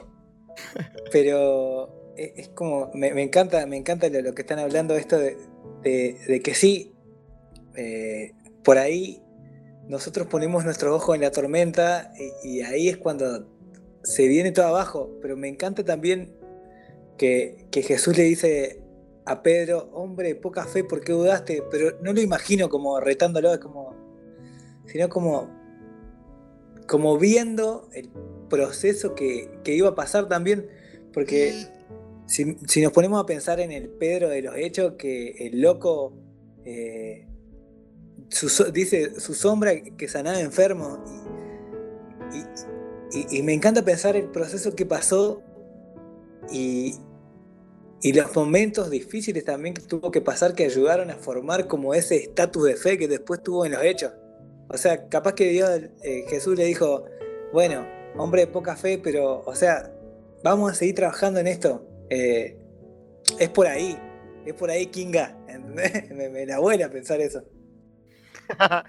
pero e, es como, me, encanta, me encanta lo, que están hablando, esto de, de, que sí, eh, por ahí nosotros ponemos nuestro ojo en la tormenta y, ahí es cuando se viene todo abajo. Pero me encanta también que, Jesús le dice a Pedro, hombre, poca fe, ¿por qué dudaste? Pero no lo imagino como retándolo, es como, sino como, como viendo el proceso que, iba a pasar también, porque si, nos ponemos a pensar en el Pedro de los hechos, que el loco eh, dice su sombra que sanaba enfermo. Y, me encanta pensar el proceso que pasó y, los momentos difíciles también que tuvo que pasar que ayudaron a formar como ese estatus de fe que después tuvo en los hechos. O sea, capaz que Dios, eh, Jesús le dijo, bueno, hombre de poca fe, pero, o sea, vamos a seguir trabajando en esto. Eh, es por ahí, es por ahí, Kinga. me, me, la buena pensar eso.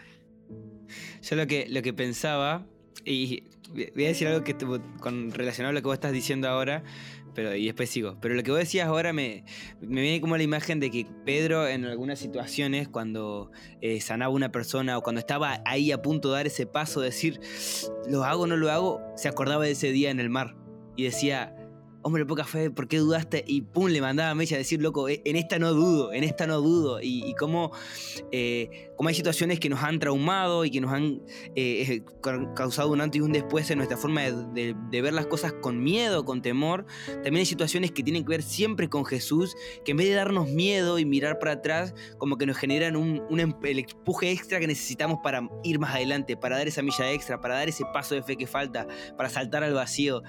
Yo lo que, lo que pensaba, y voy a decir algo que con relacionado a lo que vos estás diciendo ahora, pero y después sigo. Pero lo que vos decías ahora me, me viene como la imagen de que Pedro en algunas situaciones, cuando eh, sanaba una persona o cuando estaba ahí a punto de dar ese paso, decir, lo hago o no lo hago, se acordaba de ese día en el mar y decía, hombre, poca fe, ¿por qué dudaste? Y pum, le mandaba a Mecha a decir, loco, eh, en esta no dudo, en esta no dudo. Y, y cómo, eh, hay situaciones que nos han traumado y que nos han eh, causado un antes y un después en nuestra forma de, ver las cosas con miedo, con temor. También hay situaciones que tienen que ver siempre con Jesús, que en vez de darnos miedo y mirar para atrás, como que nos generan un, un em, el empuje extra que necesitamos para ir más adelante, para dar esa milla extra, para dar ese paso de fe que falta, para saltar al vacío.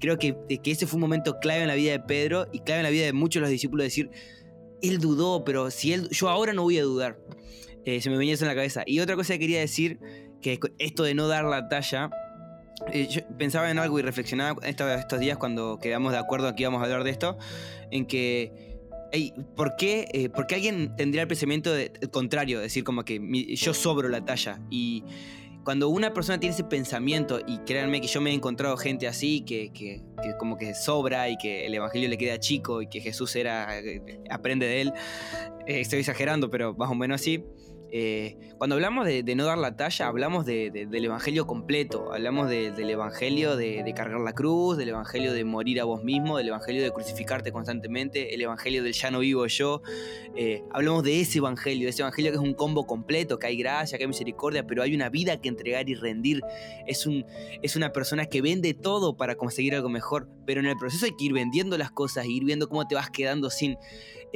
creo que, que ese fue un momento clave en la vida de Pedro y clave en la vida de muchos de los discípulos decir, él dudó, pero si él, yo ahora no voy a dudar. Eh, se me venía eso en la cabeza. Y otra cosa que quería decir, que esto de no dar la talla, eh, yo pensaba en algo y reflexionaba estos, días cuando quedamos de acuerdo aquí vamos a hablar de esto, en que ¿por, qué, eh, ¿por, qué, alguien tendría el pensamiento contrario? Decir como que yo sobro la talla. Y cuando una persona tiene ese pensamiento, y créanme que yo me he encontrado gente así, que, que, como que sobra y que el Evangelio le queda chico y que Jesús era, eh, aprende de él, eh, estoy exagerando, pero más o menos así. Eh, cuando hablamos de, no dar la talla, hablamos del Evangelio completo, hablamos del Evangelio de, cargar la cruz, del Evangelio de morir a vos mismo, del Evangelio de crucificarte constantemente, el Evangelio del ya no vivo yo. Eh, hablamos de ese Evangelio, ese Evangelio que es un combo completo, que hay gracia, que hay misericordia, pero hay una vida que entregar y rendir. Es, es una persona que vende todo para conseguir algo mejor, pero en el proceso hay que ir vendiendo las cosas, ir viendo cómo te vas quedando sin...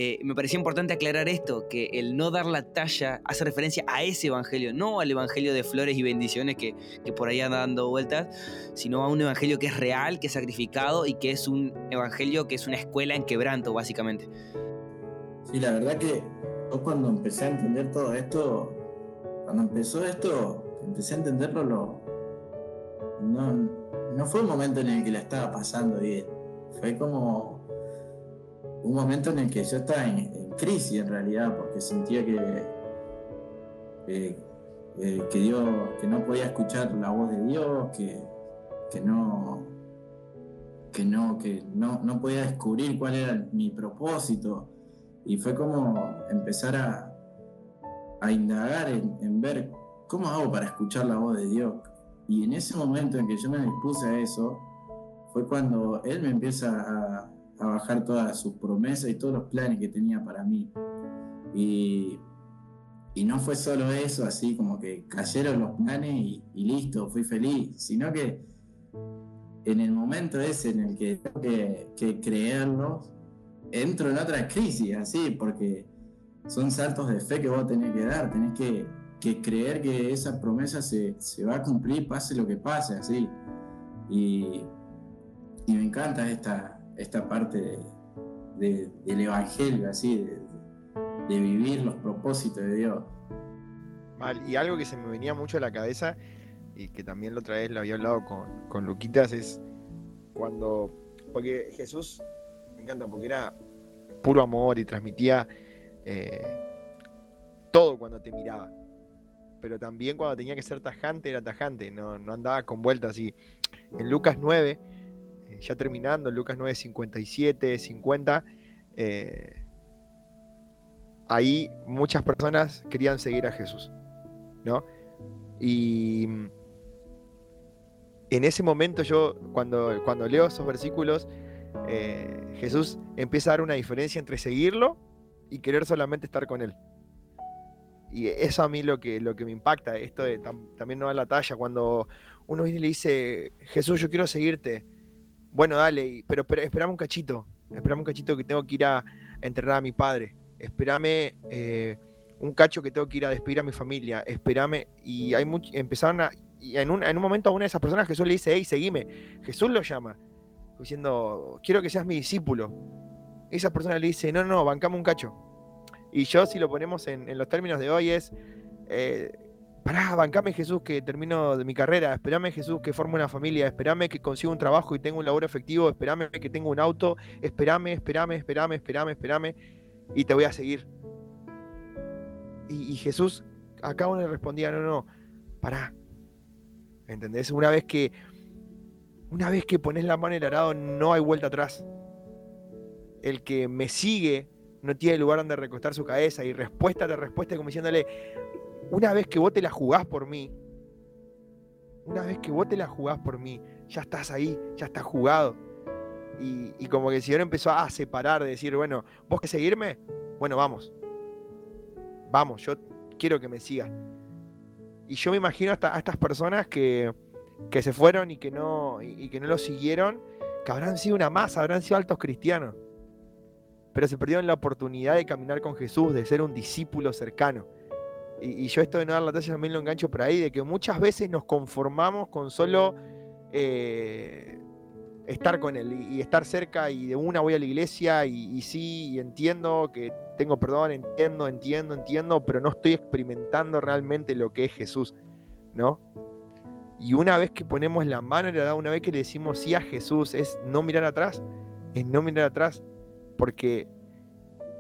Eh, me parecía importante aclarar esto, que el no dar la talla hace referencia a ese evangelio, no al evangelio de flores y bendiciones que, por ahí anda dando vueltas, sino a un evangelio que es real, que es sacrificado y que es un evangelio que es una escuela en quebranto, básicamente. Sí, la verdad que yo cuando empecé a entender todo esto, cuando empezó esto, empecé a entenderlo, lo, no, no fue un momento en el que la estaba pasando bien, fue como un momento en el que yo estaba en, crisis en realidad, porque sentía que, que, que no podía escuchar la voz de Dios, que, que no que no, que no, no podía descubrir cuál era mi propósito. Y fue como empezar a, a indagar en, en, ver cómo hago para escuchar la voz de Dios. Y en ese momento en que yo me dispuse a eso, fue cuando Él me empieza a, a bajar todas sus promesas y todos los planes que tenía para mí. Y, y no fue solo eso, así como que cayeron los planes y, listo, fui feliz, sino que en el momento ese en el que tengo que, que creerlos, entro en otra crisis, así, porque son saltos de fe que vos tenés que dar, tenés que, que creer que esa promesa se, se, va a cumplir, pase lo que pase, así. Y, y me encanta esta, esta parte del Evangelio, así, de, vivir los propósitos de Dios. y algo que se me venía mucho a la cabeza, y que también la otra vez lo había hablado con, Luquitas, es cuando, porque Jesús, me encanta, porque era puro amor y transmitía eh, todo cuando te miraba. Pero también cuando tenía que ser tajante, era tajante, no, no andaba con vueltas. Y en Lucas 9, ya terminando, Lucas 9, 57, 50, ahí muchas personas querían seguir a Jesús, ¿no? Y en ese momento yo, cuando, cuando leo esos versículos, eh, Jesús empieza a dar una diferencia entre seguirlo y querer solamente estar con él. Y eso a mí lo que, lo que me impacta, esto de también no da la talla, cuando uno viene le dice, Jesús, yo quiero seguirte, bueno, dale, pero, pero esperame un cachito, esperame un cachito que tengo que ir a enterrar a mi padre, esperame eh, un cacho que tengo que ir a despedir a mi familia, esperame, y hay a, y en un, en un momento a una de esas personas Jesús le dice, hey, seguime, Jesús lo llama, diciendo, quiero que seas mi discípulo. Esa persona le dice, no, no, bancame un cacho. Y yo, si lo ponemos en, los términos de hoy, es, eh, pará, bancame Jesús que termino de mi carrera, esperame Jesús que forme una familia, esperame que consiga un trabajo y tenga un labor efectivo, esperame que tenga un auto, esperame, esperame, esperame, esperame, esperame, y te voy a seguir. Y, Jesús acá uno le respondía, no, no, pará. ¿Entendés? Una vez que, una vez que pones la mano en el arado, no hay vuelta atrás. El que me sigue no tiene lugar donde recostar su cabeza y respuesta de respuesta como diciéndole, una vez que vos te la jugás por mí, una vez que vos te la jugás por mí, ya estás ahí, ya estás jugado. Y, como que el Señor empezó a separar, de decir, bueno, vos que seguirme, bueno, vamos. Vamos, yo quiero que me sigas. Y yo me imagino a estas personas que, que se fueron y que, no, y que no lo siguieron, que habrán sido una masa, habrán sido altos cristianos. Pero se perdieron la oportunidad de caminar con Jesús, de ser un discípulo cercano. Y, yo esto de no dar la talla también lo engancho por ahí, de que muchas veces nos conformamos con solo eh, estar con Él y, estar cerca y de una voy a la iglesia y, sí, entiendo que tengo perdón, entiendo, entiendo, entiendo, pero no estoy experimentando realmente lo que es Jesús, ¿no? Y una vez que ponemos la mano en la una vez que le decimos sí a Jesús, es no mirar atrás, es no mirar atrás, porque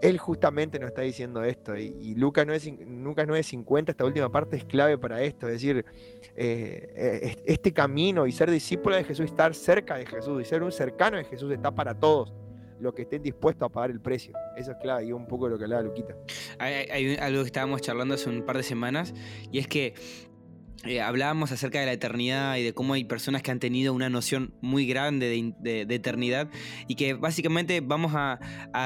él justamente nos está diciendo esto, y, Lucas, 9.50, esta última parte es clave para esto, es decir, eh, eh, este camino y ser discípulo de Jesús, estar cerca de Jesús y ser un cercano de Jesús está para todos los que estén dispuestos a pagar el precio. Eso es clave, y un poco lo que hablaba Luquita. hay, algo que estábamos charlando hace un par de semanas, y es que eh, hablábamos acerca de la eternidad y de cómo hay personas que han tenido una noción muy grande de, eternidad y que básicamente vamos a,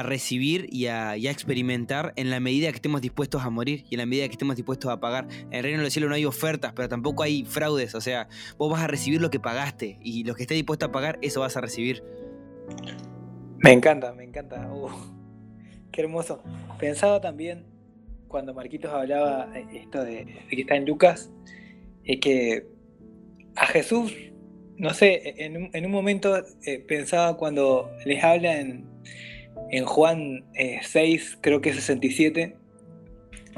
recibir y a, experimentar en la medida que estemos dispuestos a morir y en la medida que estemos dispuestos a pagar. En el reino del cielo no hay ofertas, pero tampoco hay fraudes, o sea, vos vas a recibir lo que pagaste y lo que estés dispuesto a pagar, eso vas a recibir. Me encanta, me encanta. Uh, qué hermoso. Pensaba también cuando Marquitos hablaba esto de que está en Lucas es que a Jesús, no sé, en un, momento eh, pensaba cuando les habla en, Juan 6, eh, creo que es 67,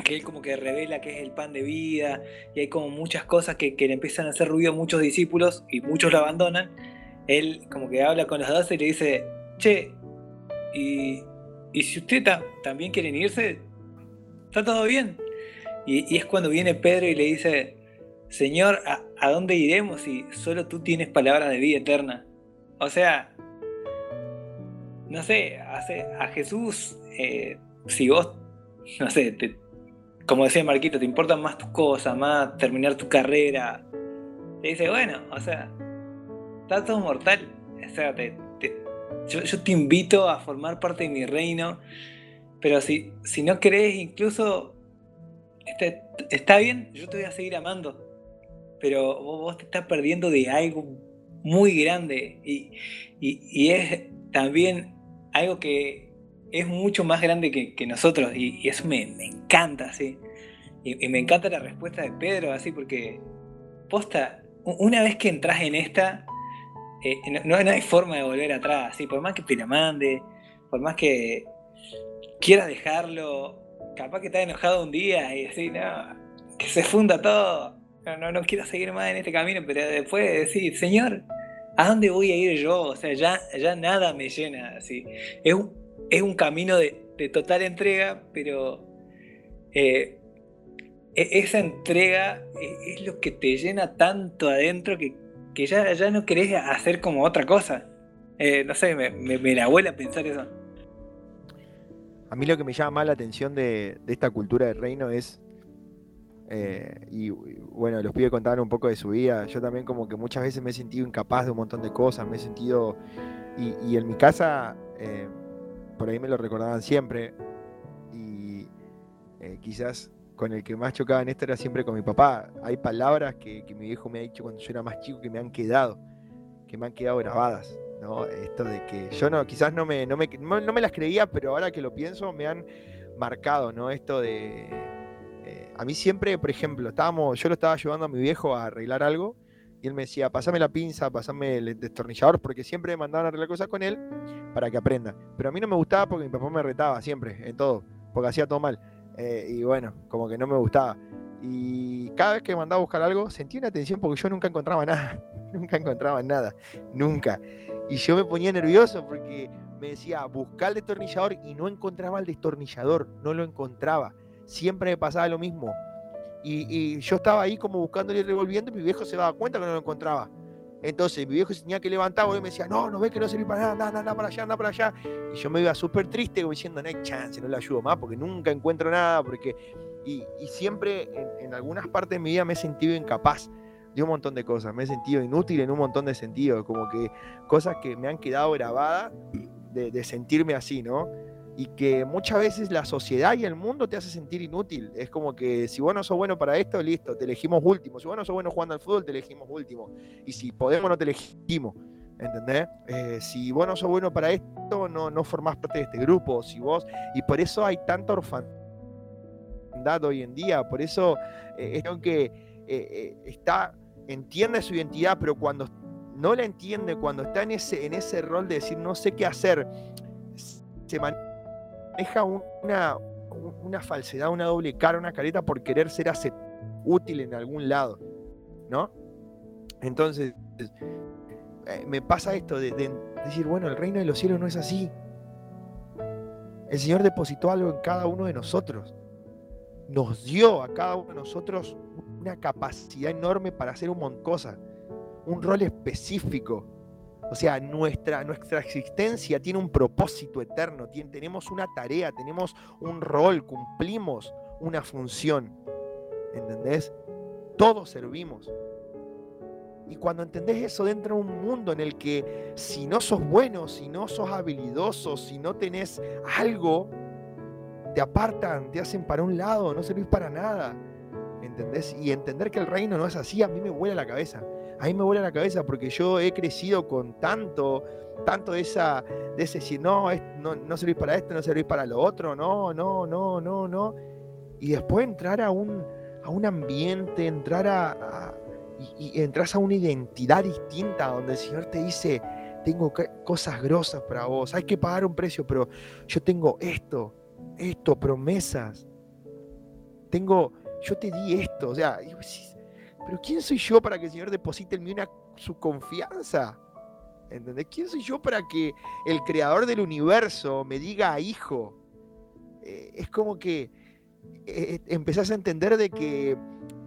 que él como que revela que es el pan de vida y hay como muchas cosas que, le empiezan a hacer ruido a muchos discípulos y muchos lo abandonan. Él como que habla con los dos y le dice, che, y, si usted también quieren irse, está todo bien. y, es cuando viene Pedro y le dice, Señor, ¿a, dónde iremos si solo tú tienes palabras de vida eterna? O sea, no sé, a Jesús, eh, si vos, no sé, como decía Marquito, te importan más tus cosas, más terminar tu carrera, te dice, bueno, o sea, está todo mortal. O sea, yo, te invito a formar parte de mi reino, pero si, si no crees, incluso este, está bien, yo te voy a seguir amando pero vos te estás perdiendo de algo muy grande y, es también algo que es mucho más grande que, nosotros y, eso me, encanta, ¿sí? Y, me encanta la respuesta de Pedro, así, porque posta, una vez que entras en esta, eh, no, hay forma de volver atrás, ¿sí? Por más que te la mande, por más que quieras dejarlo, capaz que estás enojado un día y así, no, que se funda todo no, no, quiero seguir más en este camino, pero después de decir, Señor, ¿a dónde voy a ir yo? O sea, ya, ya nada me llena. Así. Es, un, es un camino de, total entrega, pero eh, e, esa entrega e, es, lo que te llena tanto adentro que, ya, ya no querés hacer como otra cosa. Eh, no sé, me, me, la abuela pensar eso. A mí lo que me llama más la atención de, de esta cultura del reino es eh, y bueno, los pibes contaban un poco de su vida. Yo también como que muchas veces me he sentido incapaz de un montón de cosas, me he sentido... Y, en mi casa, eh, por ahí me lo recordaban siempre. Y eh, quizás con el que más chocaba en esto era siempre con mi papá. Hay palabras que, mi viejo me ha dicho cuando yo era más chico que me han quedado, que me han quedado grabadas. ¿no? Esto de que yo no, quizás no me, no me, no me las creía, pero ahora que lo pienso me han marcado, ¿no? Esto de a mí siempre, por ejemplo, estábamos, yo lo estaba llevando a mi viejo a arreglar algo y él me decía, pasame la pinza, pasame el destornillador, porque siempre me mandaban a arreglar cosas con él para que aprenda. Pero a mí no me gustaba porque mi papá me retaba siempre, en todo, porque hacía todo mal. Eh, y bueno, como que no me gustaba. Y cada vez que me mandaba a buscar algo, sentía una tensión porque yo nunca encontraba nada. nunca encontraba nada. Nunca. Y yo me ponía nervioso porque me decía, buscar el destornillador y no encontraba el destornillador. No lo encontraba siempre me pasaba lo mismo. Y, yo estaba ahí como buscándole y revolviendo y mi viejo se daba cuenta que no lo encontraba. Entonces mi viejo se tenía que levantar y me decía, no, no ves que no sirve para nada, anda, anda, anda para allá, anda para allá. Y yo me iba súper triste como diciendo, no hay chance, no le ayudo más porque nunca encuentro nada, porque... Y, siempre en, algunas partes de mi vida me he sentido incapaz de un montón de cosas, me he sentido inútil en un montón de sentidos, como que cosas que me han quedado grabadas de, de sentirme así, ¿no? Y que muchas veces la sociedad y el mundo te hace sentir inútil. Es como que si vos no sos bueno para esto, listo, te elegimos último. Si vos no sos bueno jugando al fútbol, te elegimos último. Y si podemos, no te elegimos. ¿Entendés? Eh, si vos no sos bueno para esto, no, no formás parte de este grupo. Si vos, y por eso hay tanta orfandad hoy en día. Por eso eh, es que eh, está, entiende su identidad, pero cuando no la entiende, cuando está en ese, en ese rol de decir no sé qué hacer, se maneja una, una falsedad, una doble cara, una careta por querer ser útil en algún lado, ¿no? Entonces, eh, me pasa esto de, decir, bueno, el reino de los cielos no es así. El Señor depositó algo en cada uno de nosotros. Nos dio a cada uno de nosotros una capacidad enorme para hacer un montón de cosas, un rol específico, o sea, nuestra, nuestra existencia tiene un propósito eterno, tenemos una tarea, tenemos un rol, cumplimos una función. ¿Entendés? Todos servimos. Y cuando entendés eso dentro de un mundo en el que si no sos bueno, si no sos habilidoso, si no tenés algo, te apartan, te hacen para un lado, no servís para nada. ¿Entendés? Y entender que el reino no es así, a mí me vuela la cabeza a mí me vuela la cabeza porque yo he crecido con tanto, tanto de, esa, de ese decir, no, no, no servís para esto, no servís para lo otro, no, no, no, no, no. Y después entrar a un, a un ambiente, entrar a, y, entras a una identidad distinta donde el Señor te dice, tengo cosas grosas para vos, hay que pagar un precio, pero yo tengo esto, esto, promesas. Tengo, yo te di esto, o sea, pero ¿quién soy yo para que el Señor deposite en mí una, su confianza? ¿Entendés? ¿Quién soy yo para que el creador del universo me diga hijo? Eh, es como que eh, empezás a entender de que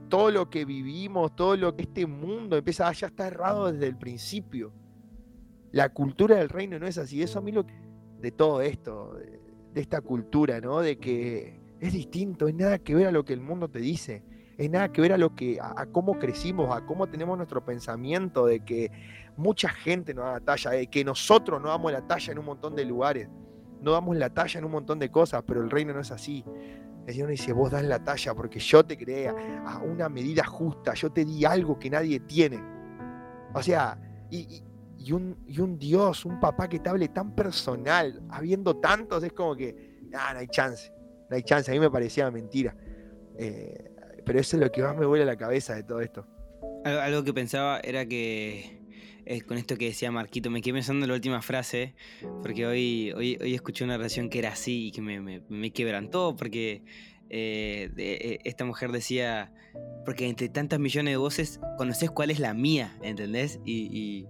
todo lo que vivimos, todo lo que este mundo empieza ya está errado desde el principio. La cultura del reino no es así. Eso a mí lo de todo esto, de esta cultura, ¿no? De que es distinto, es nada que ver a lo que el mundo te dice es nada que ver a lo que, a, cómo crecimos, a cómo tenemos nuestro pensamiento de que mucha gente no da la talla, de que nosotros no damos la talla en un montón de lugares, no damos la talla en un montón de cosas, pero el reino no es así. El Señor dice, vos das la talla porque yo te creé a una medida justa, yo te di algo que nadie tiene. O sea, y, un, un, Dios, un papá que te hable tan personal, habiendo tantos, es como que, ah, no hay chance, no hay chance, a mí me parecía mentira. Eh, pero eso es lo que más me vuela la cabeza de todo esto. Algo, que pensaba era que eh, con esto que decía Marquito, me quedé pensando en la última frase, porque hoy, hoy, hoy escuché una relación que era así y que me, me, quebrantó, porque eh, esta mujer decía, porque entre tantas millones de voces conoces cuál es la mía, ¿entendés? Y,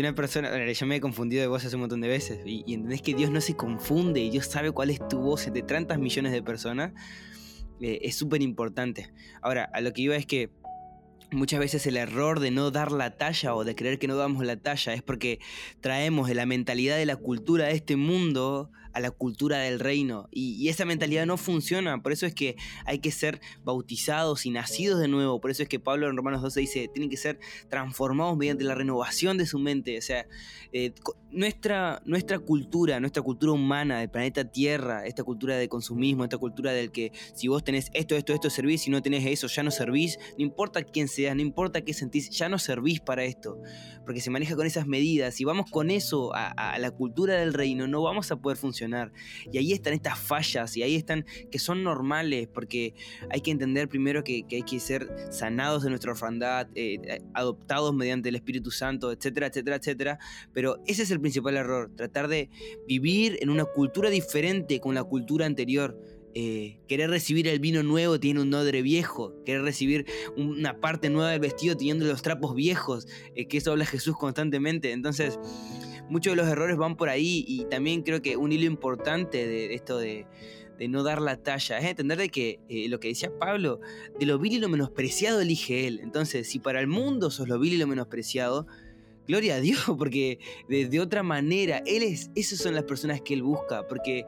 una persona, yo me he confundido de voces un montón de veces, y, y entendés que Dios no se confunde, y Dios sabe cuál es tu voz entre tantas millones de personas. Eh, es súper importante. Ahora, a lo que iba es que muchas veces el error de no dar la talla o de creer que no damos la talla es porque traemos de la mentalidad de la cultura de este mundo a la cultura del reino. Y, esa mentalidad no funciona. Por eso es que hay que ser bautizados y nacidos de nuevo. Por eso es que Pablo en Romanos 12 dice, tienen que ser transformados mediante la renovación de su mente. O sea, eh, nuestra, nuestra cultura, nuestra cultura humana del planeta Tierra, esta cultura de consumismo, esta cultura del que si vos tenés esto, esto, esto, servís, si no tenés eso, ya no servís, no importa quién seas, no importa qué sentís, ya no servís para esto. Porque se maneja con esas medidas. Si vamos con eso a la cultura del reino, no vamos a poder funcionar y ahí están estas fallas y ahí están que son normales porque hay que entender primero que, hay que ser sanados de nuestra orfandad, eh, eh, adoptados mediante el Espíritu Santo, etcétera, etcétera, etcétera. Pero ese es el principal error, tratar de vivir en una cultura diferente con la cultura anterior. Eh, querer recibir el vino nuevo teniendo un odre viejo, querer recibir una parte nueva del vestido teniendo los trapos viejos, que eso habla Jesús constantemente. Entonces, muchos de los errores van por ahí y también creo que un hilo importante de esto de, no dar la talla, es entender de que eh, lo que decía Pablo, de lo vil y lo menospreciado elige Él. Entonces, si para el mundo sos lo vil y lo menospreciado, gloria a Dios, porque de, otra manera, Él es, esas son las personas que Él busca, porque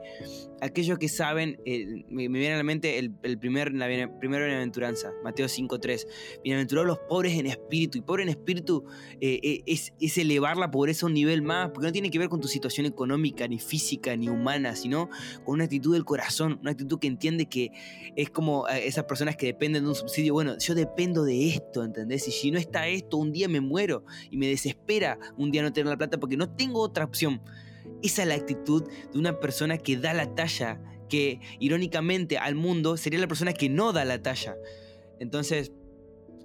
aquellos que saben, eh, me, viene a la mente el, primer, la primera bienaventuranza, Mateo 5.3, bienaventurados los pobres en espíritu, y pobre en espíritu eh, eh, es, es, elevar la pobreza a un nivel más, porque no tiene que ver con tu situación económica, ni física, ni humana, sino con una actitud del corazón, una actitud que entiende que es como esas personas que dependen de un subsidio, bueno, yo dependo de esto, ¿entendés? Y si no está esto, un día me muero y me un día no tener la plata porque no tengo otra opción. Esa es la actitud de una persona que da la talla, que irónicamente al mundo sería la persona que no da la talla. Entonces,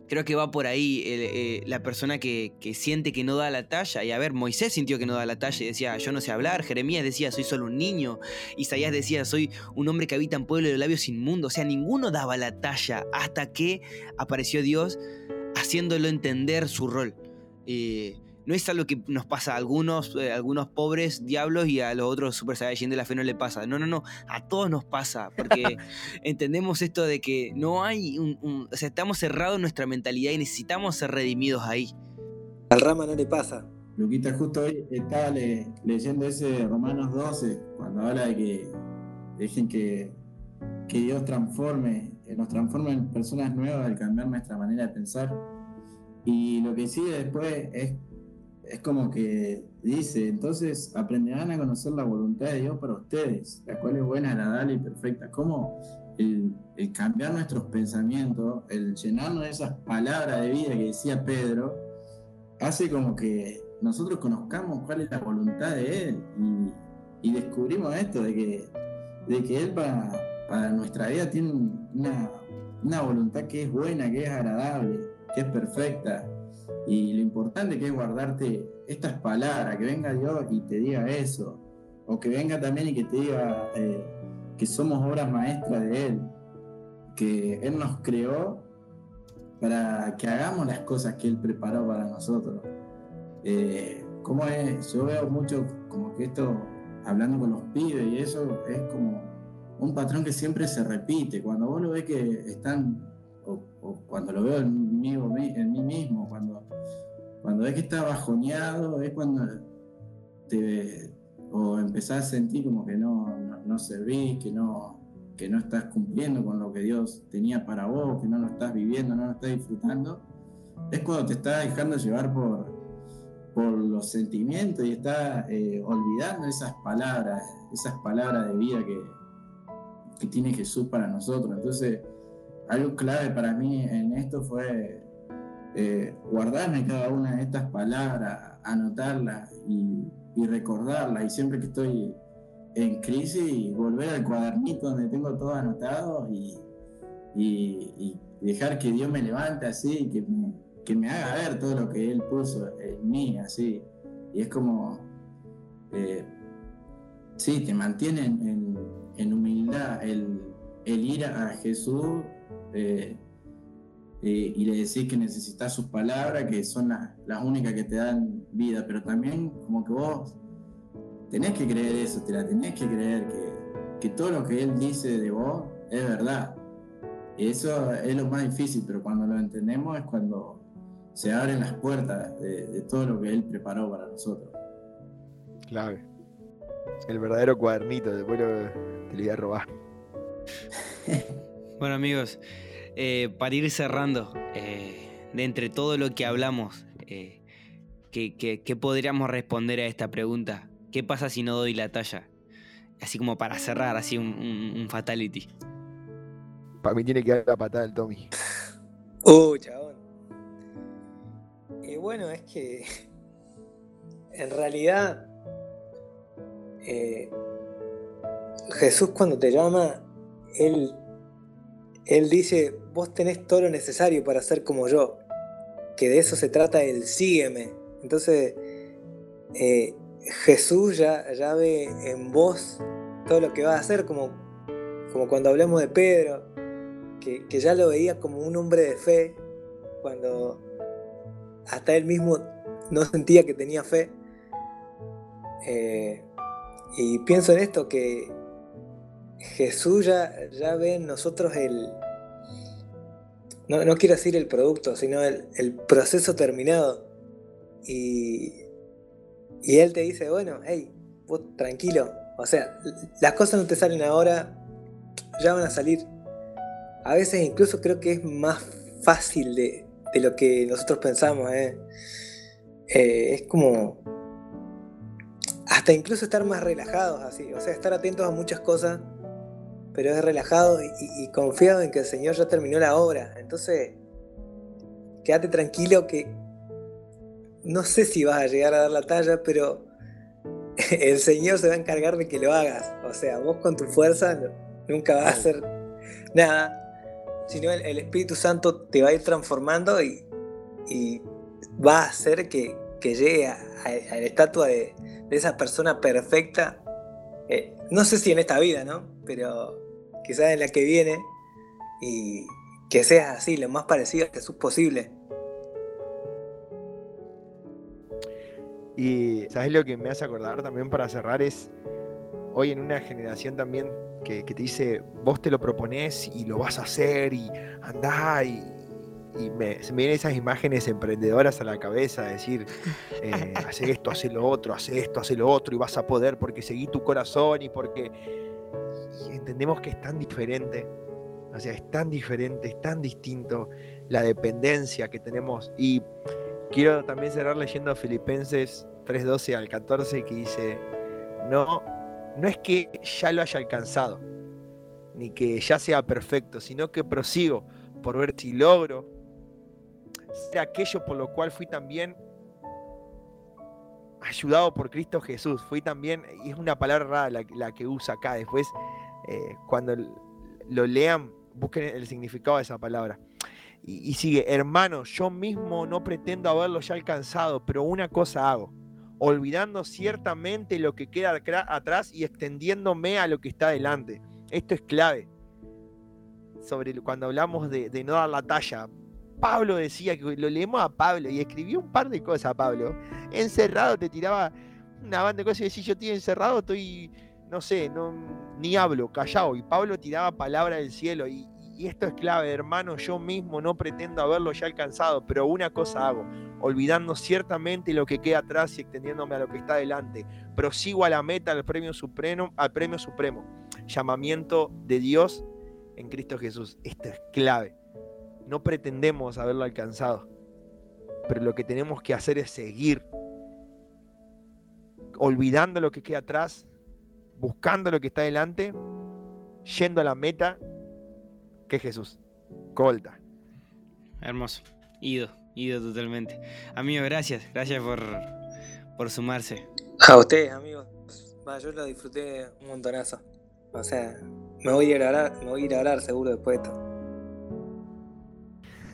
creo que va por ahí eh, la persona que, siente que no da la talla. Y a ver, Moisés sintió que no da la talla y decía, yo no sé hablar. Jeremías decía, soy solo un niño. Isaías decía, soy un hombre que habita en pueblo de labios inmundos. O sea, ninguno daba la talla hasta que apareció Dios haciéndolo entender su rol. Eh, no es algo que nos pasa a algunos, eh, algunos pobres diablos y a los otros super saiyajin de la fe no le pasa. No, no, no, a todos nos pasa, porque entendemos esto de que no hay un, O sea, estamos cerrados en nuestra mentalidad y necesitamos ser redimidos ahí. Al rama no le pasa. Luquita, justo hoy estaba leyendo ese Romanos 12, cuando habla de que dejen que, que Dios transforme, que nos transforme en personas nuevas al cambiar nuestra manera de pensar. Y lo que sigue después es es como que dice, entonces aprenderán a conocer la voluntad de Dios para ustedes, la cual es buena, agradable y perfecta. Como el, cambiar nuestros pensamientos, el llenarnos de esas palabras de vida que decía Pedro, hace como que nosotros conozcamos cuál es la voluntad de Él y, descubrimos esto, de que, de que Él para, para nuestra vida tiene una, una voluntad que es buena, que es agradable, que es perfecta y lo importante que es guardarte estas palabras, que venga Dios y te diga eso, o que venga también y que te diga eh, que somos obras maestras de Él, que Él nos creó para que hagamos las cosas que Él preparó para nosotros. Eh, como es, yo veo mucho como que esto, hablando con los pibes y eso, es como un patrón que siempre se repite. Cuando vos lo ves que están o, cuando lo veo en mí, en mí mismo, cuando, cuando ves que está bajoneado, es cuando te, o empezás a sentir como que no, no, servís, que no, que no estás cumpliendo con lo que Dios tenía para vos, que no lo estás viviendo, no lo estás disfrutando, es cuando te estás dejando llevar por, por los sentimientos y estás eh, olvidando esas palabras, esas palabras de vida que, que tiene Jesús para nosotros. Entonces, algo clave para mí en esto fue eh, guardarme cada una de estas palabras, anotarlas y, recordarlas. Y siempre que estoy en crisis, volver al cuadernito donde tengo todo anotado y, dejar que Dios me levante así, que me, que me haga ver todo lo que Él puso en mí, así. Y es como, eh, sí, te mantiene en, humildad el, el ir a Jesús eh, eh, y le decís que necesitas sus palabras, que son las, únicas que te dan vida, pero también como que vos tenés que creer eso, te la tenés que creer, que, todo lo que Él dice de vos es verdad. Y eso es lo más difícil, pero cuando lo entendemos es cuando se abren las puertas de, todo lo que Él preparó para nosotros. Clave. El verdadero cuadernito, después te lo voy a robar. bueno amigos, eh, para ir cerrando, eh, de entre todo lo que hablamos, eh, ¿qué, podríamos responder a esta pregunta? ¿Qué pasa si no doy la talla? Así como para cerrar, así un, fatality. Para mí tiene que dar la patada el Tommy. Uh, chabón. Y bueno, es que en realidad Jesús cuando te llama, Él, él dice, vos tenés todo lo necesario para ser como yo. Que de eso se trata el sígueme. Entonces, eh, Jesús ya, ya ve en vos todo lo que va a hacer, como, como cuando hablamos de Pedro, que, ya lo veía como un hombre de fe, cuando hasta él mismo no sentía que tenía fe. Eh, y pienso en esto, que, Jesús ya, ya ve en nosotros el, no, no quiero decir el producto, sino el, el proceso terminado. Y, y Él te dice, bueno, hey, vos tranquilo. O sea, las cosas no te salen ahora, ya van a salir. A veces incluso creo que es más fácil de, de lo que nosotros pensamos. ¿eh? Eh, es como hasta incluso estar más relajados así, o sea, estar atentos a muchas cosas, pero es relajado y, y confiado en que el Señor ya terminó la obra. Entonces, quédate tranquilo que no sé si vas a llegar a dar la talla, pero el Señor se va a encargar de que lo hagas. O sea, vos con tu fuerza nunca vas a hacer nada, sino el, el Espíritu Santo te va a ir transformando y, y va a hacer que, que llegue a, a, a, la estatua de, de esa persona perfecta. Eh, no sé si en esta vida, ¿no? Pero quizás en la que viene y que seas así, lo más parecido a Jesús posible. Y sabes lo que me hace acordar también para cerrar es hoy en una generación también que, que te dice vos te lo propones y lo vas a hacer y andá y, y me, se me vienen esas imágenes emprendedoras a la cabeza, decir, eh, hace esto, hace lo otro, hace esto, hace lo otro, y vas a poder porque seguí tu corazón y porque y entendemos que es tan diferente, o sea, es tan diferente, es tan distinto la dependencia que tenemos. Y quiero también cerrar leyendo Filipenses 3.12 al 14 que dice, no, no es que ya lo haya alcanzado, ni que ya sea perfecto, sino que prosigo por ver si logro ser aquello por lo cual fui también ayudado por Cristo Jesús. Fui también, y es una palabra rara la, que usa acá, después eh, cuando lo lean, busquen el significado de esa palabra. Y, y, sigue, hermano, yo mismo no pretendo haberlo ya alcanzado, pero una cosa hago, olvidando ciertamente lo que queda atrás y extendiéndome a lo que está delante. Esto es clave. Sobre cuando hablamos de, de no dar la talla, Pablo decía que lo leemos a Pablo y escribió un par de cosas a Pablo. Encerrado te tiraba una banda de cosas y decía, yo estoy encerrado, estoy, no sé, no, ni hablo, callado. Y Pablo tiraba palabra del cielo. Y, y esto es clave, hermano, yo mismo no pretendo haberlo ya alcanzado, pero una cosa hago, olvidando ciertamente lo que queda atrás y extendiéndome a lo que está delante. Prosigo a la meta, al premio supremo, al premio supremo. Llamamiento de Dios en Cristo Jesús. Esto es clave no pretendemos haberlo alcanzado, pero lo que tenemos que hacer es seguir, olvidando lo que queda atrás, buscando lo que está delante, yendo a la meta, que es Jesús. Colta. Hermoso. Ido, ido totalmente. Amigo, gracias. Gracias por, por sumarse. A ustedes, amigos. Yo lo disfruté un montonazo. O sea, me voy a ir a orar, me voy a ir a orar seguro después de esto.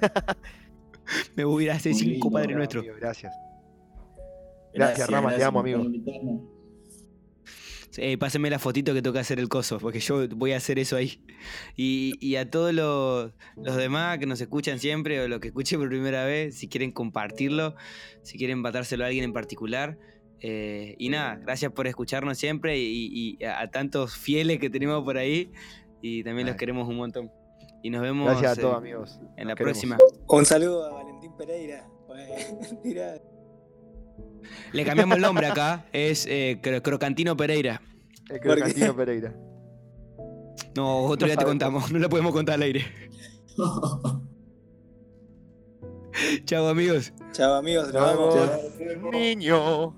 Me voy a ir a hacer cinco Padre Nuestro. Amigo, gracias. Gracias, gracias Rama, te amo, amigo. Eh, pásenme la fotito que toca hacer el coso, porque yo voy a hacer eso ahí. Y, y a todos los, los, demás que nos escuchan siempre o los que escuchen por primera vez, si quieren compartirlo, si quieren batárselo a alguien en particular. Eh, y nada, gracias por escucharnos siempre y, y, a tantos fieles que tenemos por ahí. Y también Ay. los queremos un montón. Y nos vemos Gracias a todos, amigos. en la queremos. próxima. Un saludo a Valentín Pereira. Le cambiamos el nombre acá, es eh, Crocantino Pereira. El Crocantino Pereira. No, otro no día te contamos, no lo podemos contar al aire. Chao amigos. Chao amigos, nos vemos. Niño.